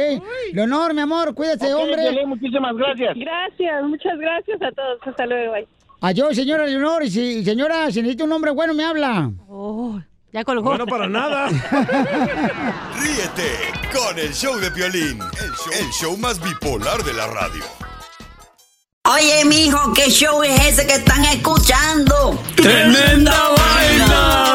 Leonor, mi amor, cuídate, hombre. Muchísimas gracias. Gracias, muchas gracias a todos. Hasta luego. Bye. Adiós, señora Leonor. Y si, señora, si necesita un hombre bueno, me habla. Oh, ya colgó. Bueno, para nada. *laughs* Ríete con el show de Piolín, el show, el show más bipolar de la radio. Oye, mijo, ¿qué show es ese que están escuchando? ¡Tremenda vaina!